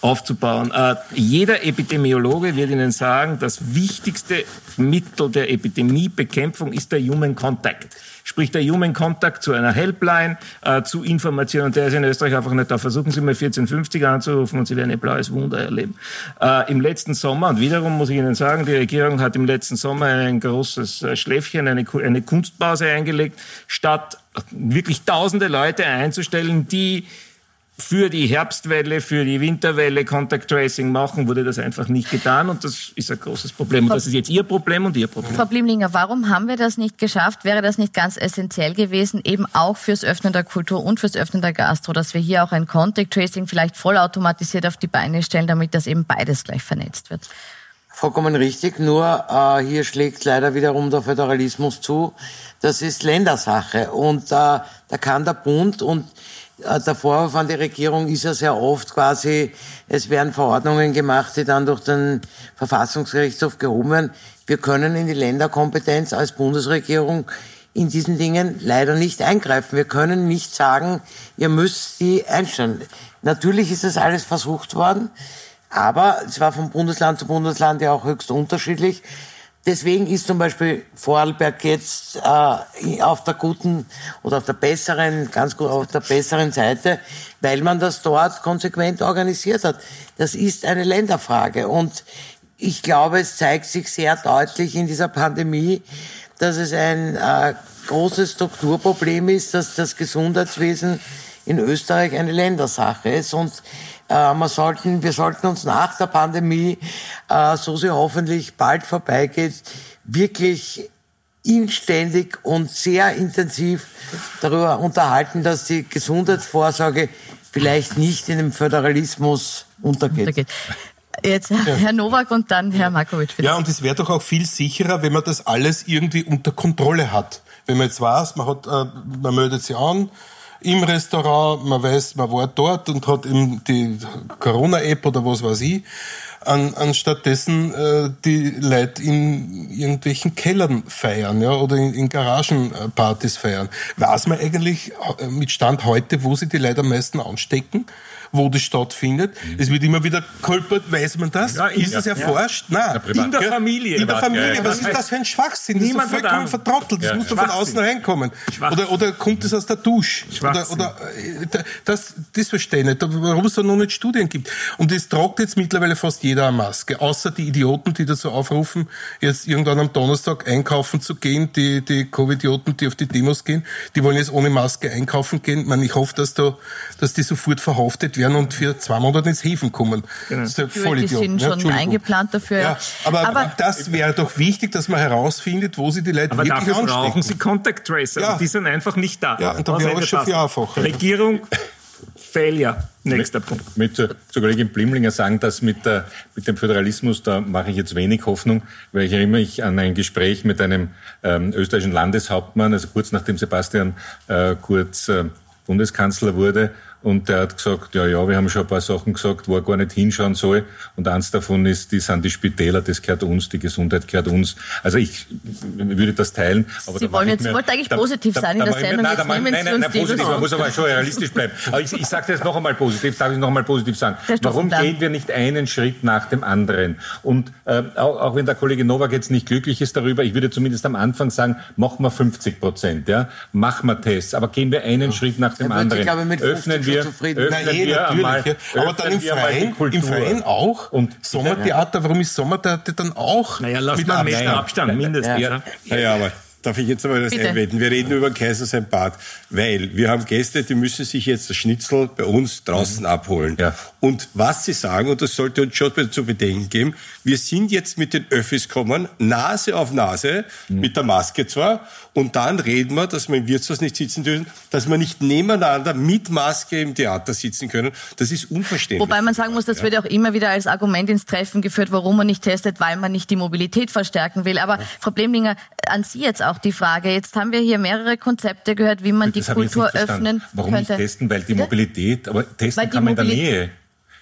Speaker 5: aufzubauen. Äh, jeder Epidemiologe wird Ihnen sagen, das wichtigste Mittel der Epidemiebekämpfung ist der Human Contact sprich der Human Contact zu einer Helpline, äh, zu Informationen. Der ist in Österreich einfach nicht da. Versuchen Sie mal 1450 anzurufen und Sie werden ein blaues Wunder erleben. Äh, Im letzten Sommer, und wiederum muss ich Ihnen sagen, die Regierung hat im letzten Sommer ein großes äh, Schläfchen, eine, eine Kunstpause eingelegt, statt wirklich tausende Leute einzustellen, die für die Herbstwelle, für die Winterwelle Contact Tracing machen, wurde das einfach nicht getan und das ist ein großes Problem. Und das ist jetzt Ihr Problem und Ihr Problem.
Speaker 1: Frau Blimlinger, warum haben wir das nicht geschafft? Wäre das nicht ganz essentiell gewesen, eben auch fürs Öffnen der Kultur und fürs Öffnen der Gastro, dass wir hier auch ein Contact Tracing vielleicht vollautomatisiert auf die Beine stellen, damit das eben beides gleich vernetzt wird?
Speaker 2: Vollkommen richtig, nur äh, hier schlägt leider wiederum der Föderalismus zu. Das ist Ländersache und äh, da kann der Bund und der Vorwurf an die Regierung ist ja sehr oft quasi, es werden Verordnungen gemacht, die dann durch den Verfassungsgerichtshof gehoben werden. Wir können in die Länderkompetenz als Bundesregierung in diesen Dingen leider nicht eingreifen. Wir können nicht sagen, ihr müsst sie einstellen. Natürlich ist das alles versucht worden, aber es war von Bundesland zu Bundesland ja auch höchst unterschiedlich. Deswegen ist zum Beispiel Vorarlberg jetzt äh, auf der guten oder auf der besseren, ganz gut auf der besseren Seite, weil man das dort konsequent organisiert hat. Das ist eine Länderfrage und ich glaube, es zeigt sich sehr deutlich in dieser Pandemie, dass es ein äh, großes Strukturproblem ist, dass das Gesundheitswesen in Österreich eine Ländersache ist und äh, wir, sollten, wir sollten uns nach der Pandemie, äh, so sie hoffentlich bald vorbeigeht, wirklich inständig und sehr intensiv darüber unterhalten, dass die Gesundheitsvorsorge vielleicht nicht in dem Föderalismus untergeht. untergeht.
Speaker 1: Jetzt Herr Nowak und dann Herr Markovic.
Speaker 6: Ja, und es wäre doch auch viel sicherer, wenn man das alles irgendwie unter Kontrolle hat. Wenn man jetzt weiß, man hat, äh, man meldet sich an, im Restaurant, man weiß, man war dort und hat eben die Corona-App oder was weiß ich, an, anstattdessen äh, die Leute in irgendwelchen Kellern feiern ja, oder in, in Garagenpartys feiern. Weiß man eigentlich äh, mit Stand heute, wo sie die Leute am meisten anstecken? Wo das stattfindet. Mhm. Es wird immer wieder kolpert, weiß man das? Ja, ist es erforscht?
Speaker 5: Ja. Nein. In der Familie.
Speaker 6: In der Familie. Was ist das für ein Schwachsinn? Das Niemand ist vollkommen vertrottelt. Das muss doch von außen reinkommen. Oder, oder kommt es aus der Dusche? Oder, oder, äh, das, das verstehe ich nicht. Warum es da noch nicht Studien gibt. Und es tragt jetzt mittlerweile fast jeder eine Maske. Außer die Idioten, die dazu aufrufen, jetzt irgendwann am Donnerstag einkaufen zu gehen. Die, die Covid-Idioten, die auf die Demos gehen, die wollen jetzt ohne Maske einkaufen gehen. Ich, meine, ich hoffe, dass, da, dass die sofort verhaftet werden und für zwei Monate ins Häfen kommen.
Speaker 1: Genau. Das ist ja voll Die sind schon ja, eingeplant dafür. Ja,
Speaker 6: aber, aber, das wäre doch wichtig, dass man herausfindet, wo sie die Leute aber wirklich dafür anstecken.
Speaker 5: brauchen sie Contact Tracer ja. und die sind einfach nicht da.
Speaker 6: Ja, und da wäre es schon viel einfacher.
Speaker 5: Regierung Failure. Nächster Punkt.
Speaker 3: Ich möchte zur Kollegin Blimlinger sagen, dass mit, der, mit dem Föderalismus, da mache ich jetzt wenig Hoffnung, weil ich erinnere mich an ein Gespräch mit einem ähm, österreichischen Landeshauptmann, also kurz nachdem Sebastian äh, Kurz äh, Bundeskanzler wurde und der hat gesagt, ja, ja, wir haben schon ein paar Sachen gesagt, wo er gar nicht hinschauen soll. Und eins davon ist, die sind die Spitäler, das gehört uns, die Gesundheit gehört uns. Also ich würde das teilen.
Speaker 1: Aber Sie wollen jetzt, mehr, wollte eigentlich da, positiv da, sein da, in der Sendung.
Speaker 3: Nein, jetzt nein, nein, nein, nein positiv, man muss aber schon realistisch bleiben. Aber ich, ich sage das noch einmal positiv, darf ich noch einmal positiv sagen. Warum gehen wir nicht einen Schritt nach dem anderen? Und äh, auch, auch wenn der Kollege Nowak jetzt nicht glücklich ist darüber, ich würde zumindest am Anfang sagen, machen wir 50 Prozent, ja, machen wir Tests, aber gehen wir einen ja. Schritt nach dem anderen. Ich glaube, mit Öffnen wir,
Speaker 6: öffnen Na, eh, wir einmal, aber dann im Verein, im Verein auch. Und Sommertheater, warum ist Sommertheater dann auch?
Speaker 5: Naja, lass mit einem Meter Abstand mindestens. Ja.
Speaker 4: Naja, aber Darf ich jetzt einmal das Bitte. einwenden? Wir reden über Kaiser sein Bad, weil wir haben Gäste, die müssen sich jetzt das Schnitzel bei uns draußen mhm. abholen. Ja. Und was sie sagen, und das sollte uns schon zu bedenken geben, wir sind jetzt mit den Öffis kommen, Nase auf Nase, mhm. mit der Maske zwar, und dann reden wir, dass wir im Wirtshaus nicht sitzen dürfen, dass wir nicht nebeneinander mit Maske im Theater sitzen können. Das ist unverständlich.
Speaker 1: Wobei man sagen muss, das ja. wird auch immer wieder als Argument ins Treffen geführt, warum man nicht testet, weil man nicht die Mobilität verstärken will. Aber ja. Frau Blemlinger, an Sie jetzt auch die Frage. Jetzt haben wir hier mehrere Konzepte gehört, wie man das die Kultur öffnen
Speaker 3: warum
Speaker 1: könnte.
Speaker 3: Warum nicht testen? Weil die Mobilität, aber testen kann man in der Nähe.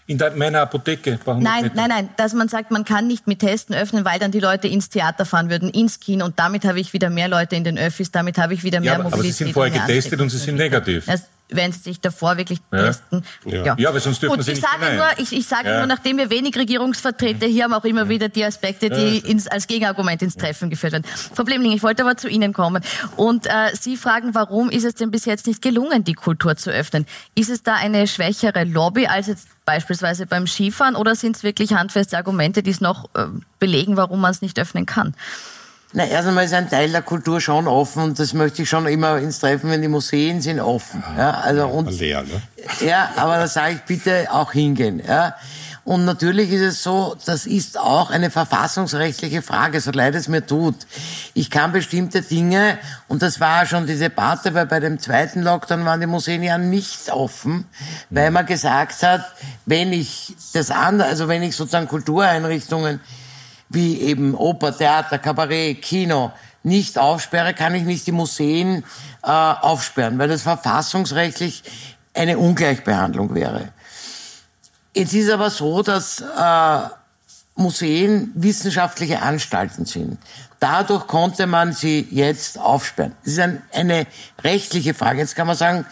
Speaker 3: In der, meiner Apotheke.
Speaker 1: Nein, nein, nein, dass man sagt, man kann nicht mit Testen öffnen, weil dann die Leute ins Theater fahren würden, ins Kino und damit habe ich wieder mehr Leute in den Öffis, damit habe ich wieder mehr ja,
Speaker 3: aber,
Speaker 1: Mobilität.
Speaker 3: Aber sie sind vorher getestet und sie sind negativ.
Speaker 1: Das, wenn sie sich davor wirklich
Speaker 3: ja.
Speaker 1: testen.
Speaker 3: Ja. ja. ja, aber sonst dürfen Gut, sie
Speaker 1: ich
Speaker 3: nicht
Speaker 1: sage nur, ich, ich sage ja. nur, nachdem wir wenig Regierungsvertreter hier haben, auch immer wieder die Aspekte, die ins, als Gegenargument ins Treffen geführt werden. Frau Blemling, ich wollte aber zu Ihnen kommen. Und äh, Sie fragen, warum ist es denn bis jetzt nicht gelungen, die Kultur zu öffnen? Ist es da eine schwächere Lobby als jetzt beispielsweise beim Skifahren oder sind es wirklich handfeste Argumente, die es noch äh, belegen, warum man es nicht öffnen kann?
Speaker 2: Na, erst einmal ist ein Teil der Kultur schon offen und das möchte ich schon immer ins Treffen, wenn die Museen sind offen. Ja, also und, leer, ne? ja aber da sage ich bitte auch hingehen. Ja. Und natürlich ist es so, das ist auch eine verfassungsrechtliche Frage, so leid es mir tut. Ich kann bestimmte Dinge, und das war schon die Debatte, weil bei dem zweiten Lockdown waren die Museen ja nicht offen, weil man gesagt hat, wenn ich das andere, also wenn ich sozusagen Kultureinrichtungen wie eben Oper, Theater, Kabarett, Kino nicht aufsperre, kann ich nicht die Museen äh, aufsperren, weil das verfassungsrechtlich eine Ungleichbehandlung wäre. Jetzt ist aber so, dass äh, Museen wissenschaftliche Anstalten sind. Dadurch konnte man sie jetzt aufsperren. Das ist ein, eine rechtliche Frage. Jetzt kann man sagen,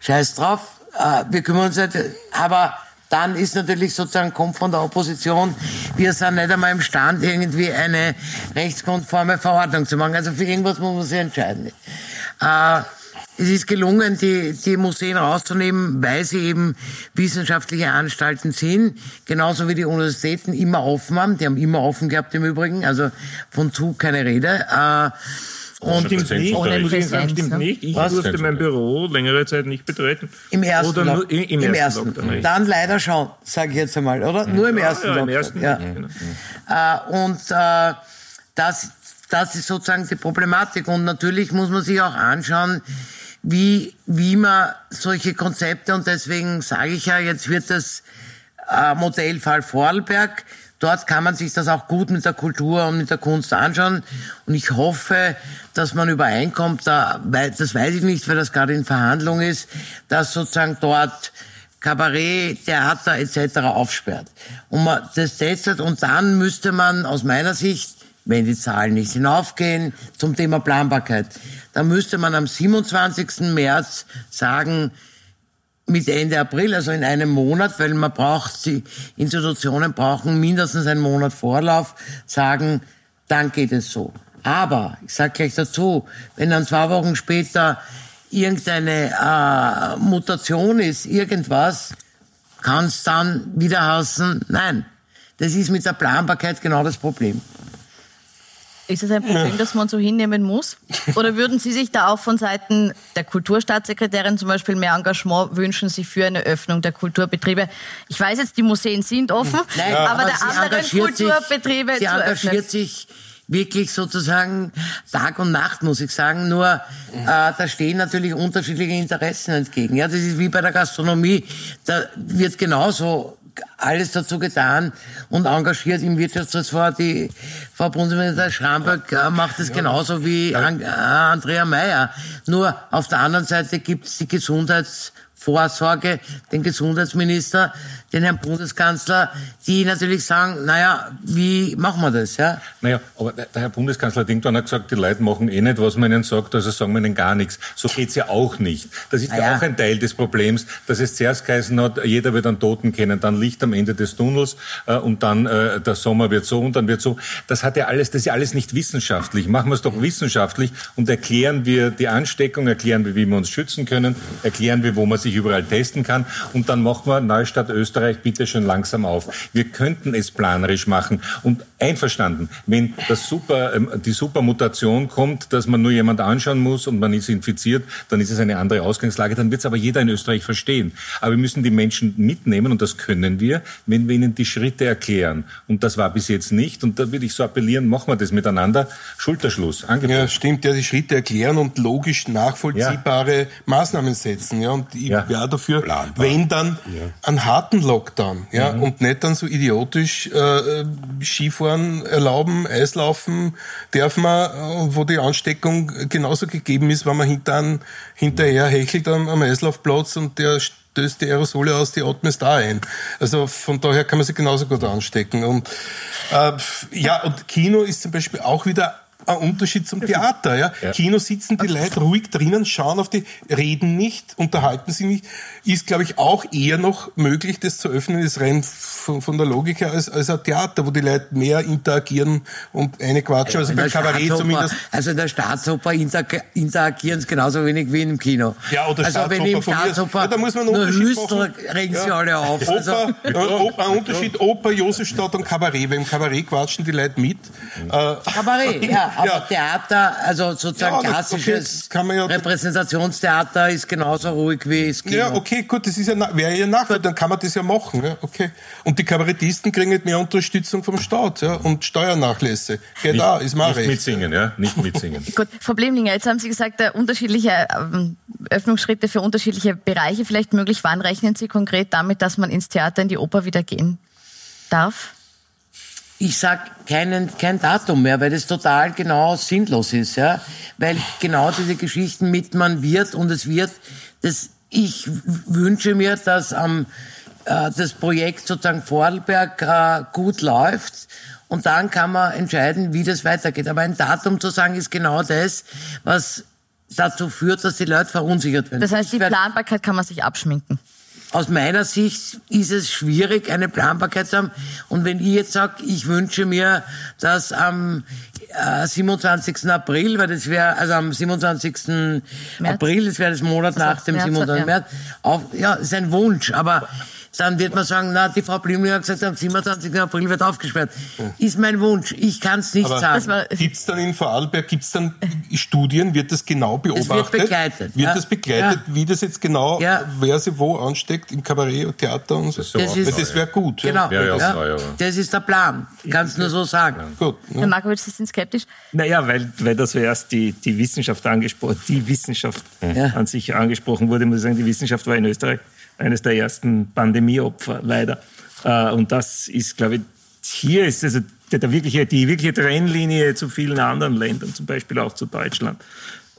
Speaker 2: scheiß drauf, äh, wir kümmern uns nicht, aber dann ist natürlich sozusagen, kommt von der Opposition, wir sind nicht einmal imstand, irgendwie eine rechtskonforme Verordnung zu machen. Also für irgendwas muss man sich entscheiden. Äh, es ist gelungen, die, die Museen rauszunehmen, weil sie eben wissenschaftliche Anstalten sind, genauso wie die Universitäten immer offen haben. Die haben immer offen gehabt im Übrigen, also von Zug keine Rede. Äh,
Speaker 5: und stimmt nicht, ohne muss ich sagen, stimmt nicht. Ich Was? durfte mein Büro längere Zeit nicht betreten.
Speaker 2: Im ersten Oder nur, im, im, im ersten. ersten. Dann leider schon, sage ich jetzt einmal, oder? Nur im ersten ja, ja, im ersten, ja. Genau. Äh, und äh, das, das ist sozusagen die Problematik. Und natürlich muss man sich auch anschauen, wie, wie man solche Konzepte, und deswegen sage ich ja, jetzt wird das äh, Modellfall Vorarlberg, dort kann man sich das auch gut mit der Kultur und mit der Kunst anschauen. Und ich hoffe, dass man übereinkommt, da, das weiß ich nicht, weil das gerade in Verhandlung ist, dass sozusagen dort Kabarett, Theater etc. aufsperrt. Und man das testet und dann müsste man aus meiner Sicht wenn die Zahlen nicht hinaufgehen, zum Thema Planbarkeit. Da müsste man am 27. März sagen, mit Ende April, also in einem Monat, weil man braucht, die Institutionen brauchen mindestens einen Monat Vorlauf, sagen, dann geht es so. Aber, ich sage gleich dazu, wenn dann zwei Wochen später irgendeine äh, Mutation ist, irgendwas, kann es dann wieder heißen, nein. Das ist mit der Planbarkeit genau das Problem.
Speaker 1: Ist es ein Problem, das man so hinnehmen muss? Oder würden Sie sich da auch von Seiten der Kulturstaatssekretärin zum Beispiel mehr Engagement wünschen, sich für eine Öffnung der Kulturbetriebe? Ich weiß jetzt, die Museen sind offen, Nein, aber, aber der anderen Kulturbetriebe
Speaker 2: sich, sie zu engagiert öffnen. sich wirklich sozusagen Tag und Nacht, muss ich sagen. Nur äh, da stehen natürlich unterschiedliche Interessen entgegen. Ja, das ist wie bei der Gastronomie. Da wird genauso alles dazu getan und engagiert im Wirtschaftsressort. Die Frau Bundesministerin Schramberg äh, macht es genauso wie äh, Andrea Mayer. Nur auf der anderen Seite gibt es die Gesundheitsvorsorge, den Gesundheitsminister, den Herrn Bundeskanzler, die natürlich sagen, naja, wie machen wir das? Ja?
Speaker 3: Naja, aber der Herr Bundeskanzler hat irgendwann gesagt, die Leute machen eh nicht, was man ihnen sagt, also sagen wir ihnen gar nichts. So geht's ja auch nicht. Das ist naja. ja auch ein Teil des Problems, dass es zuerst geheißen hat, jeder wird einen Toten kennen, dann Licht am Ende des Tunnels äh, und dann äh, der Sommer wird so und dann wird so. Das hat ja alles, das ist ja alles nicht wissenschaftlich. Machen wir es doch wissenschaftlich und erklären wir die Ansteckung, erklären wir, wie wir uns schützen können, erklären wir, wo man sich überall testen kann und dann machen wir Neustadt Österreich Österreich bitte schon langsam auf. Wir könnten es planerisch machen und einverstanden, wenn das super, ähm, die Supermutation kommt, dass man nur jemand anschauen muss und man ist infiziert, dann ist es eine andere Ausgangslage, dann wird es aber jeder in Österreich verstehen. Aber wir müssen die Menschen mitnehmen und das können wir, wenn wir ihnen die Schritte erklären. Und das war bis jetzt nicht und da würde ich so appellieren, machen wir das miteinander. Schulterschluss.
Speaker 6: Angebot. Ja, stimmt, ja, die Schritte erklären und logisch nachvollziehbare ja. Maßnahmen setzen. Ja, und ich ja. wäre dafür, Planbar. wenn dann ja. einen harten Lockdown, ja, mhm. und nicht dann so idiotisch äh, Skifahren erlauben, Eislaufen darf man, äh, wo die Ansteckung genauso gegeben ist, wenn man hinter, hinterher hechelt am, am Eislaufplatz und der stößt die Aerosole aus, die atmest da ein. Also von daher kann man sich genauso gut anstecken. Und äh, ja, und Kino ist zum Beispiel auch wieder ein Unterschied zum Theater. Ja? ja. Kino sitzen die Leute ruhig drinnen, schauen auf die, reden nicht, unterhalten sie nicht. Ist, glaube ich, auch eher noch möglich, das zu öffnen, ist rein von, von der Logik her, als, als ein Theater, wo die Leute mehr interagieren und eine quatschen, also beim Kabarett zumindest.
Speaker 2: Also in der Staatsoper interagieren es genauso wenig wie im Kino.
Speaker 6: Ja, oder
Speaker 2: also wenn im Staatsoper ja, da muss man nur Hüster regen ja. sie alle auf.
Speaker 6: Oper, also, Oper, ein Unterschied Oper, Josefstadt und Kabarett. Weil im Kabarett quatschen die Leute mit.
Speaker 2: Kabarett, ja. Aber ja. Theater, also sozusagen ja, klassisches okay, ja Repräsentationstheater ist genauso ruhig wie es
Speaker 6: Kino. Ja, okay, gut, das ist ja, wäre ja nachvollziehbar, dann kann man das ja machen, ja, okay. Und die Kabarettisten kriegen nicht mehr Unterstützung vom Staat, ja, und Steuernachlässe. Geht nicht, da, ist mal
Speaker 3: Nicht
Speaker 6: recht.
Speaker 3: mitsingen, ja, nicht mitsingen.
Speaker 1: gut, Frau Blemlinger, jetzt haben Sie gesagt, äh, unterschiedliche ähm, Öffnungsschritte für unterschiedliche Bereiche vielleicht möglich. Wann rechnen Sie konkret damit, dass man ins Theater, in die Oper wieder gehen darf?
Speaker 2: Ich sag keinen, kein Datum mehr, weil das total genau sinnlos ist, ja. Weil genau diese Geschichten mit man wird und es wird, das, ich wünsche mir, dass am äh, das Projekt sozusagen Vorarlberg äh, gut läuft. Und dann kann man entscheiden, wie das weitergeht. Aber ein Datum zu sagen, ist genau das, was dazu führt, dass die Leute verunsichert werden.
Speaker 1: Das heißt, die Planbarkeit kann man sich abschminken.
Speaker 2: Aus meiner Sicht ist es schwierig, eine Planbarkeit zu haben. Und wenn ich jetzt sage, ich wünsche mir, dass am äh, 27. April, weil das wäre, also am 27. April, das wäre das Monat nach dem
Speaker 1: März,
Speaker 2: 27.
Speaker 1: ja.
Speaker 2: März, auf, ja, ist ein Wunsch, aber dann wird man sagen, na, die Frau Blümling hat gesagt, am 27. April wird aufgesperrt. Ist mein Wunsch. Ich kann es nicht
Speaker 6: Aber
Speaker 2: sagen.
Speaker 6: Gibt es dann in Vorarlberg, gibt es dann Studien, wird das genau beobachtet?
Speaker 2: begleitet,
Speaker 6: Wird
Speaker 2: ja.
Speaker 6: das begleitet,
Speaker 2: Ja.
Speaker 6: wie das jetzt genau,
Speaker 2: Ja.
Speaker 6: wer sie wo ansteckt, im Kabarett und Theater und so?
Speaker 3: Das
Speaker 2: Das ist-
Speaker 6: das wäre gut. ja.
Speaker 2: Genau,
Speaker 3: Wäre ja
Speaker 2: ja,
Speaker 3: auch neu, aber-
Speaker 2: das ist der Plan. Ich kann es nur so sagen.
Speaker 6: Gut.
Speaker 1: Herr Markowitsch, Sie sind skeptisch?
Speaker 5: Naja, weil, weil da zuerst die, die Wissenschaft angesprochen, die Wissenschaft
Speaker 2: Ja.
Speaker 5: an sich angesprochen wurde, muss ich sagen, die Wissenschaft war in Österreich eines der ersten Pandemieopfer, leider. Äh, Und das ist, glaube ich, hier ist also der, wirkliche, die wirkliche Trennlinie zu vielen anderen Ländern, zum Beispiel auch zu Deutschland,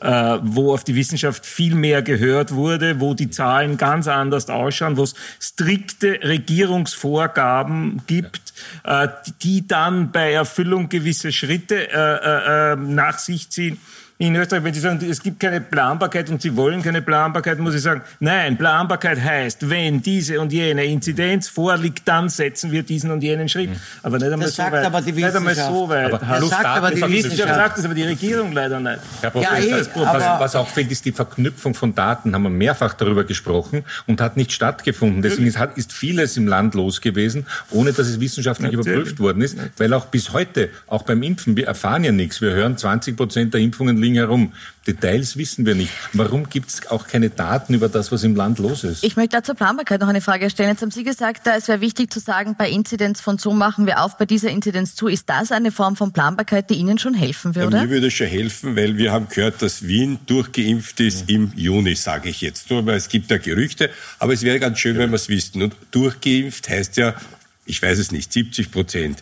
Speaker 5: äh, wo auf die Wissenschaft viel mehr gehört wurde, wo die Zahlen ganz anders ausschauen, wo es strikte Regierungsvorgaben gibt, äh, die dann bei Erfüllung gewisse Schritte nach sich ziehen. In Österreich, wenn Sie sagen, es gibt keine Planbarkeit und Sie wollen keine Planbarkeit, muss ich sagen, nein, Planbarkeit heißt, wenn diese und jene Inzidenz vorliegt, dann setzen wir diesen und jenen Schritt. Aber nicht einmal
Speaker 2: Das
Speaker 5: so
Speaker 2: sagt
Speaker 5: weit.
Speaker 2: aber die
Speaker 5: nicht einmal
Speaker 2: Wissenschaft.
Speaker 5: so weit.
Speaker 3: Aber
Speaker 5: Hallo,
Speaker 2: sagt aber die
Speaker 5: Wissenschaft
Speaker 2: Wissenschaft.
Speaker 5: sagt es, aber die Regierung leider nicht.
Speaker 3: Herr Professor,
Speaker 2: Ja, eh,
Speaker 3: das
Speaker 2: aber-
Speaker 3: was, was auffällt, ist die Verknüpfung von Daten, haben wir mehrfach darüber gesprochen und hat nicht stattgefunden. Deswegen ist, ist vieles im Land los gewesen, ohne dass es wissenschaftlich
Speaker 5: Natürlich.
Speaker 3: überprüft worden ist, weil auch bis heute, auch beim Impfen, wir erfahren ja nichts. Wir hören, 20 Prozent der Impfungen liegen herum. Details wissen wir nicht. Warum gibt es auch keine Daten über das, was im Land los ist?
Speaker 1: Ich möchte da zur Planbarkeit noch eine Frage stellen. Jetzt haben Sie gesagt, da es wäre wichtig zu sagen, bei Inzidenz von so machen wir auf, bei dieser Inzidenz zu. Ist das eine Form von Planbarkeit, die Ihnen schon helfen
Speaker 4: Ja,
Speaker 1: würde?
Speaker 4: mir würde es schon helfen, weil wir haben gehört, dass Wien durchgeimpft ist im Juni, sage ich jetzt nur, weil es gibt ja Gerüchte. Aber es wäre ganz schön, wenn wir es wüssten. Und durchgeimpft heißt ja, ich weiß es nicht, 70 Prozent.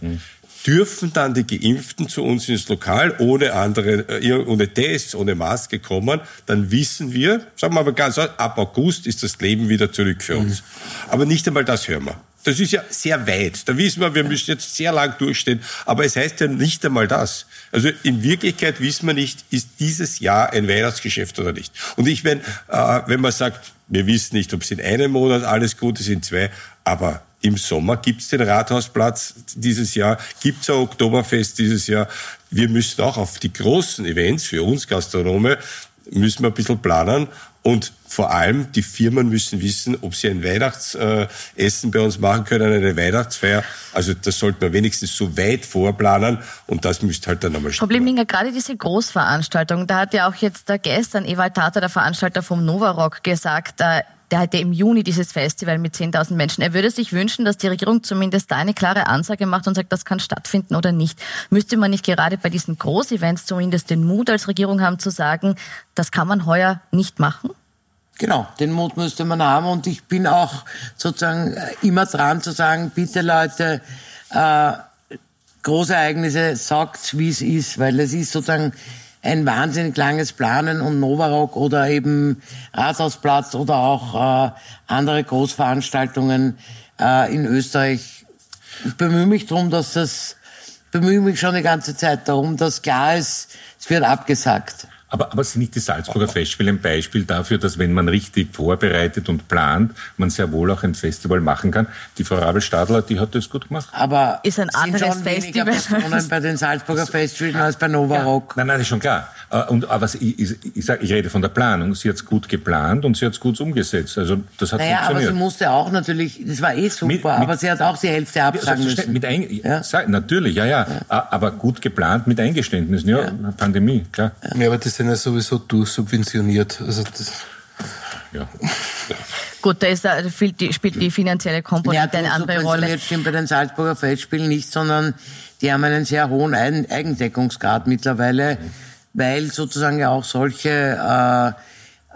Speaker 4: Dürfen dann die Geimpften zu uns ins Lokal ohne andere, äh, ohne Tests, ohne Maske kommen, dann wissen wir, sagen wir mal ganz, ab August ist das Leben wieder zurück für uns. Aber nicht einmal das hören wir. Das ist ja sehr weit. Da wissen wir, wir müssen jetzt sehr lang durchstehen. Aber es heißt ja nicht einmal das. Also in Wirklichkeit wissen wir nicht, ist dieses Jahr ein Weihnachtsgeschäft oder nicht. Und ich meine, äh, wenn man sagt, wir wissen nicht, ob es in einem Monat alles gut ist, in zwei, aber im Sommer gibt's den Rathausplatz dieses Jahr, gibt's ein Oktoberfest dieses Jahr. Wir müssen auch auf die großen Events für uns Gastronome müssen wir ein bisschen planen und vor allem die Firmen müssen wissen, ob sie ein Weihnachtsessen bei uns machen können, eine Weihnachtsfeier. Also das sollte man wenigstens so weit vorplanen und das müsste halt dann einmal
Speaker 1: Frau Blimlinger, gerade diese Großveranstaltung, da hat ja auch jetzt gestern Ewald Tata, der Veranstalter vom Novarock, gesagt, äh, der hatte im Juni dieses Festival mit 10.000 Menschen. Er würde sich wünschen, dass die Regierung zumindest da eine klare Ansage macht und sagt, das kann stattfinden oder nicht. Müsste man nicht gerade bei diesen Großevents zumindest den Mut als Regierung haben zu sagen, das kann man heuer nicht machen?
Speaker 2: Genau, den Mut müsste man haben und ich bin auch sozusagen äh, immer dran zu sagen, bitte Leute, äh, Großereignisse, sagt's wie es ist, weil es ist sozusagen ein wahnsinnig langes Planen und Novarock oder eben Rathausplatz oder auch äh, andere Großveranstaltungen äh, in Österreich. Ich bemühe mich darum, dass das, bemühe mich schon die ganze Zeit darum, dass klar ist, es wird abgesagt.
Speaker 3: Aber, aber sind nicht die Salzburger Festspiele ein Beispiel dafür, dass wenn man richtig vorbereitet und plant, man sehr wohl auch ein Festival machen kann? Die Frau Rabel-Stadler, die hat das gut gemacht.
Speaker 2: Aber
Speaker 1: Ist ein
Speaker 2: sind
Speaker 1: anderes
Speaker 2: schon weniger
Speaker 1: Festival.
Speaker 2: Personen bei den Salzburger Festspielen als bei Nova Rock.
Speaker 3: Nein, nein, ist schon klar. Äh, Und, aber ich, ich, ich, sag, ich rede von der Planung. Sie hat es gut geplant und sie hat es gut umgesetzt. Also das hat
Speaker 2: Naja, aber
Speaker 3: funktioniert.
Speaker 2: sie musste auch natürlich, das war eh super,
Speaker 3: Mit- mit-
Speaker 2: aber sie hat auch die Hälfte
Speaker 3: Ja,
Speaker 2: absagen müssen.
Speaker 3: mit ein,
Speaker 2: Ja.
Speaker 3: Sag- Natürlich, ja, ja, A- Aber gut geplant mit Eingeständnissen. Ja, Pandemie, klar.
Speaker 6: Ja, aber die sind ja sowieso durchsubventioniert. Also das,
Speaker 3: Ja.
Speaker 1: Gut, da ist, da spielt die, spielt die finanzielle
Speaker 2: Ja,
Speaker 1: Komponente eine andere Rolle.
Speaker 2: subventioniert stimmt bei den Salzburger Festspielen nicht, sondern die haben einen sehr hohen Eigen- Eigendeckungsgrad mittlerweile, weil sozusagen ja auch solche äh,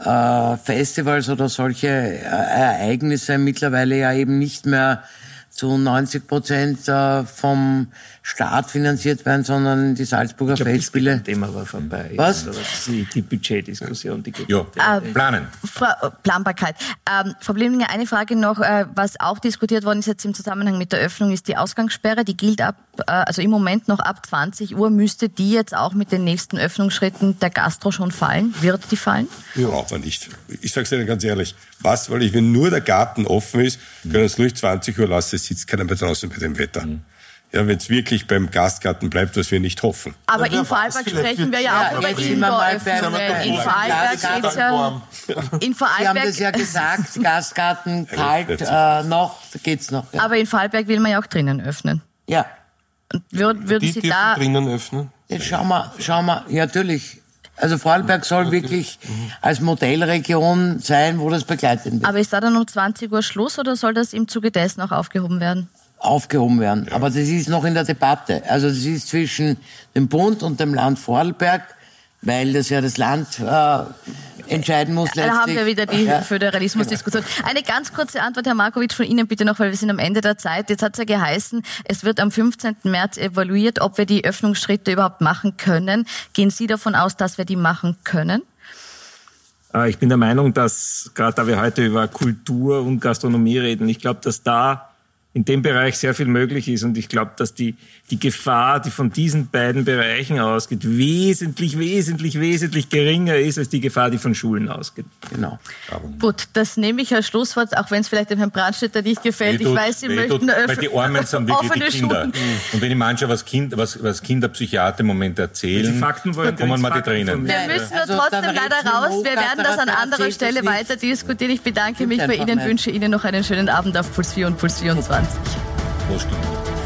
Speaker 2: äh, Festivals oder solche äh, Ereignisse mittlerweile ja eben nicht mehr zu 90 Prozent äh, vom Staat finanziert werden, sondern die Salzburger
Speaker 5: Ich glaub,
Speaker 2: Festspiele.
Speaker 5: Das Thema war vorbei.
Speaker 2: Was?
Speaker 5: Die, die Budgetdiskussion, die geht.
Speaker 3: Ja,
Speaker 1: Ähm,
Speaker 3: planen.
Speaker 1: Fra Planbarkeit. Ähm, Frau Blimlinger, eine Frage noch, äh, was auch diskutiert worden ist jetzt im Zusammenhang mit der Öffnung, ist die Ausgangssperre. Die gilt ab, äh, also im Moment noch ab 20 Uhr. Müsste die jetzt auch mit den nächsten Öffnungsschritten der Gastro schon fallen? Wird die fallen?
Speaker 4: Ja. Man nicht. Ich sage es Ihnen ganz ehrlich. Was, weil ich, wenn nur der Garten offen ist, können es ruhig 20 Uhr lassen, es sitzt keiner mehr draußen bei dem Wetter. Ja, wenn es wirklich beim Gastgarten bleibt, was wir nicht hoffen.
Speaker 1: Aber
Speaker 6: Ja,
Speaker 1: in Vorarlberg sprechen wir ja auch
Speaker 2: Ja,
Speaker 1: über
Speaker 2: jetzt sind wir mal beim-
Speaker 1: Indoor-Öffnungen. In Vorarlberg
Speaker 2: Gastgarten
Speaker 1: geht's ja,
Speaker 6: warm.
Speaker 1: in
Speaker 2: Sie haben das
Speaker 1: Vorarlberg,
Speaker 2: ja gesagt, Gasgarten, kalt, äh, noch, geht's noch. Ja.
Speaker 1: aber in Vorarlberg will man ja auch drinnen öffnen.
Speaker 2: ja.
Speaker 1: Und würden,
Speaker 6: Die
Speaker 1: Sie da,
Speaker 6: drinnen öffnen.
Speaker 2: Jetzt schauen wir, schauen wir, ja, natürlich. Also Vorarlberg soll wirklich als Modellregion sein, wo das begleitet wird.
Speaker 1: aber ist da dann um 20 Uhr Schluss oder soll das im Zuge dessen auch aufgehoben werden?
Speaker 2: Aufgehoben werden. Aber das ist noch in der Debatte. Also das ist zwischen dem Bund und dem Land Vorarlberg, weil das ja das Land äh, entscheiden muss letztlich.
Speaker 1: Da haben wir wieder die
Speaker 2: Ja.
Speaker 1: Föderalismusdiskussion. Eine ganz kurze Antwort, Herr Markovic, von Ihnen bitte noch, weil wir sind am Ende der Zeit. Jetzt hat es ja geheißen, es wird am 15. März evaluiert, ob wir die Öffnungsschritte überhaupt machen können. Gehen Sie davon aus, dass wir die machen können?
Speaker 5: Äh, Ich bin der Meinung, dass gerade da wir heute über Kultur und Gastronomie reden, ich glaube, dass da in dem Bereich sehr viel möglich ist und ich glaube, dass die, die Gefahr, die von diesen beiden Bereichen ausgeht, wesentlich, wesentlich, wesentlich geringer ist als die Gefahr, die von Schulen ausgeht.
Speaker 2: Genau.
Speaker 1: Gut, das nehme ich als Schlusswort, auch wenn es vielleicht dem Herrn Brandstätter nicht gefällt. Ich
Speaker 3: Wehtut,
Speaker 1: weiß, Sie
Speaker 3: wehtut,
Speaker 1: möchten
Speaker 3: Weil die Armen sind wirklich
Speaker 1: offene
Speaker 3: die Kinder.
Speaker 1: Schulen.
Speaker 3: Und wenn ich manche was, kind, was, was Kinderpsychiater im Moment erzählen,
Speaker 5: Fakten wollen,
Speaker 3: dann kommen wir die Tränen.
Speaker 1: Wir müssen nur
Speaker 2: Also,
Speaker 1: trotzdem
Speaker 2: dann
Speaker 1: leider raus.
Speaker 2: nur,
Speaker 1: Wir werden das an anderer Stelle weiter diskutieren. Ich bedanke mich bei Ihnen, wünsche Ihnen noch einen schönen Abend auf Puls 4 und Puls 24.
Speaker 3: Prost.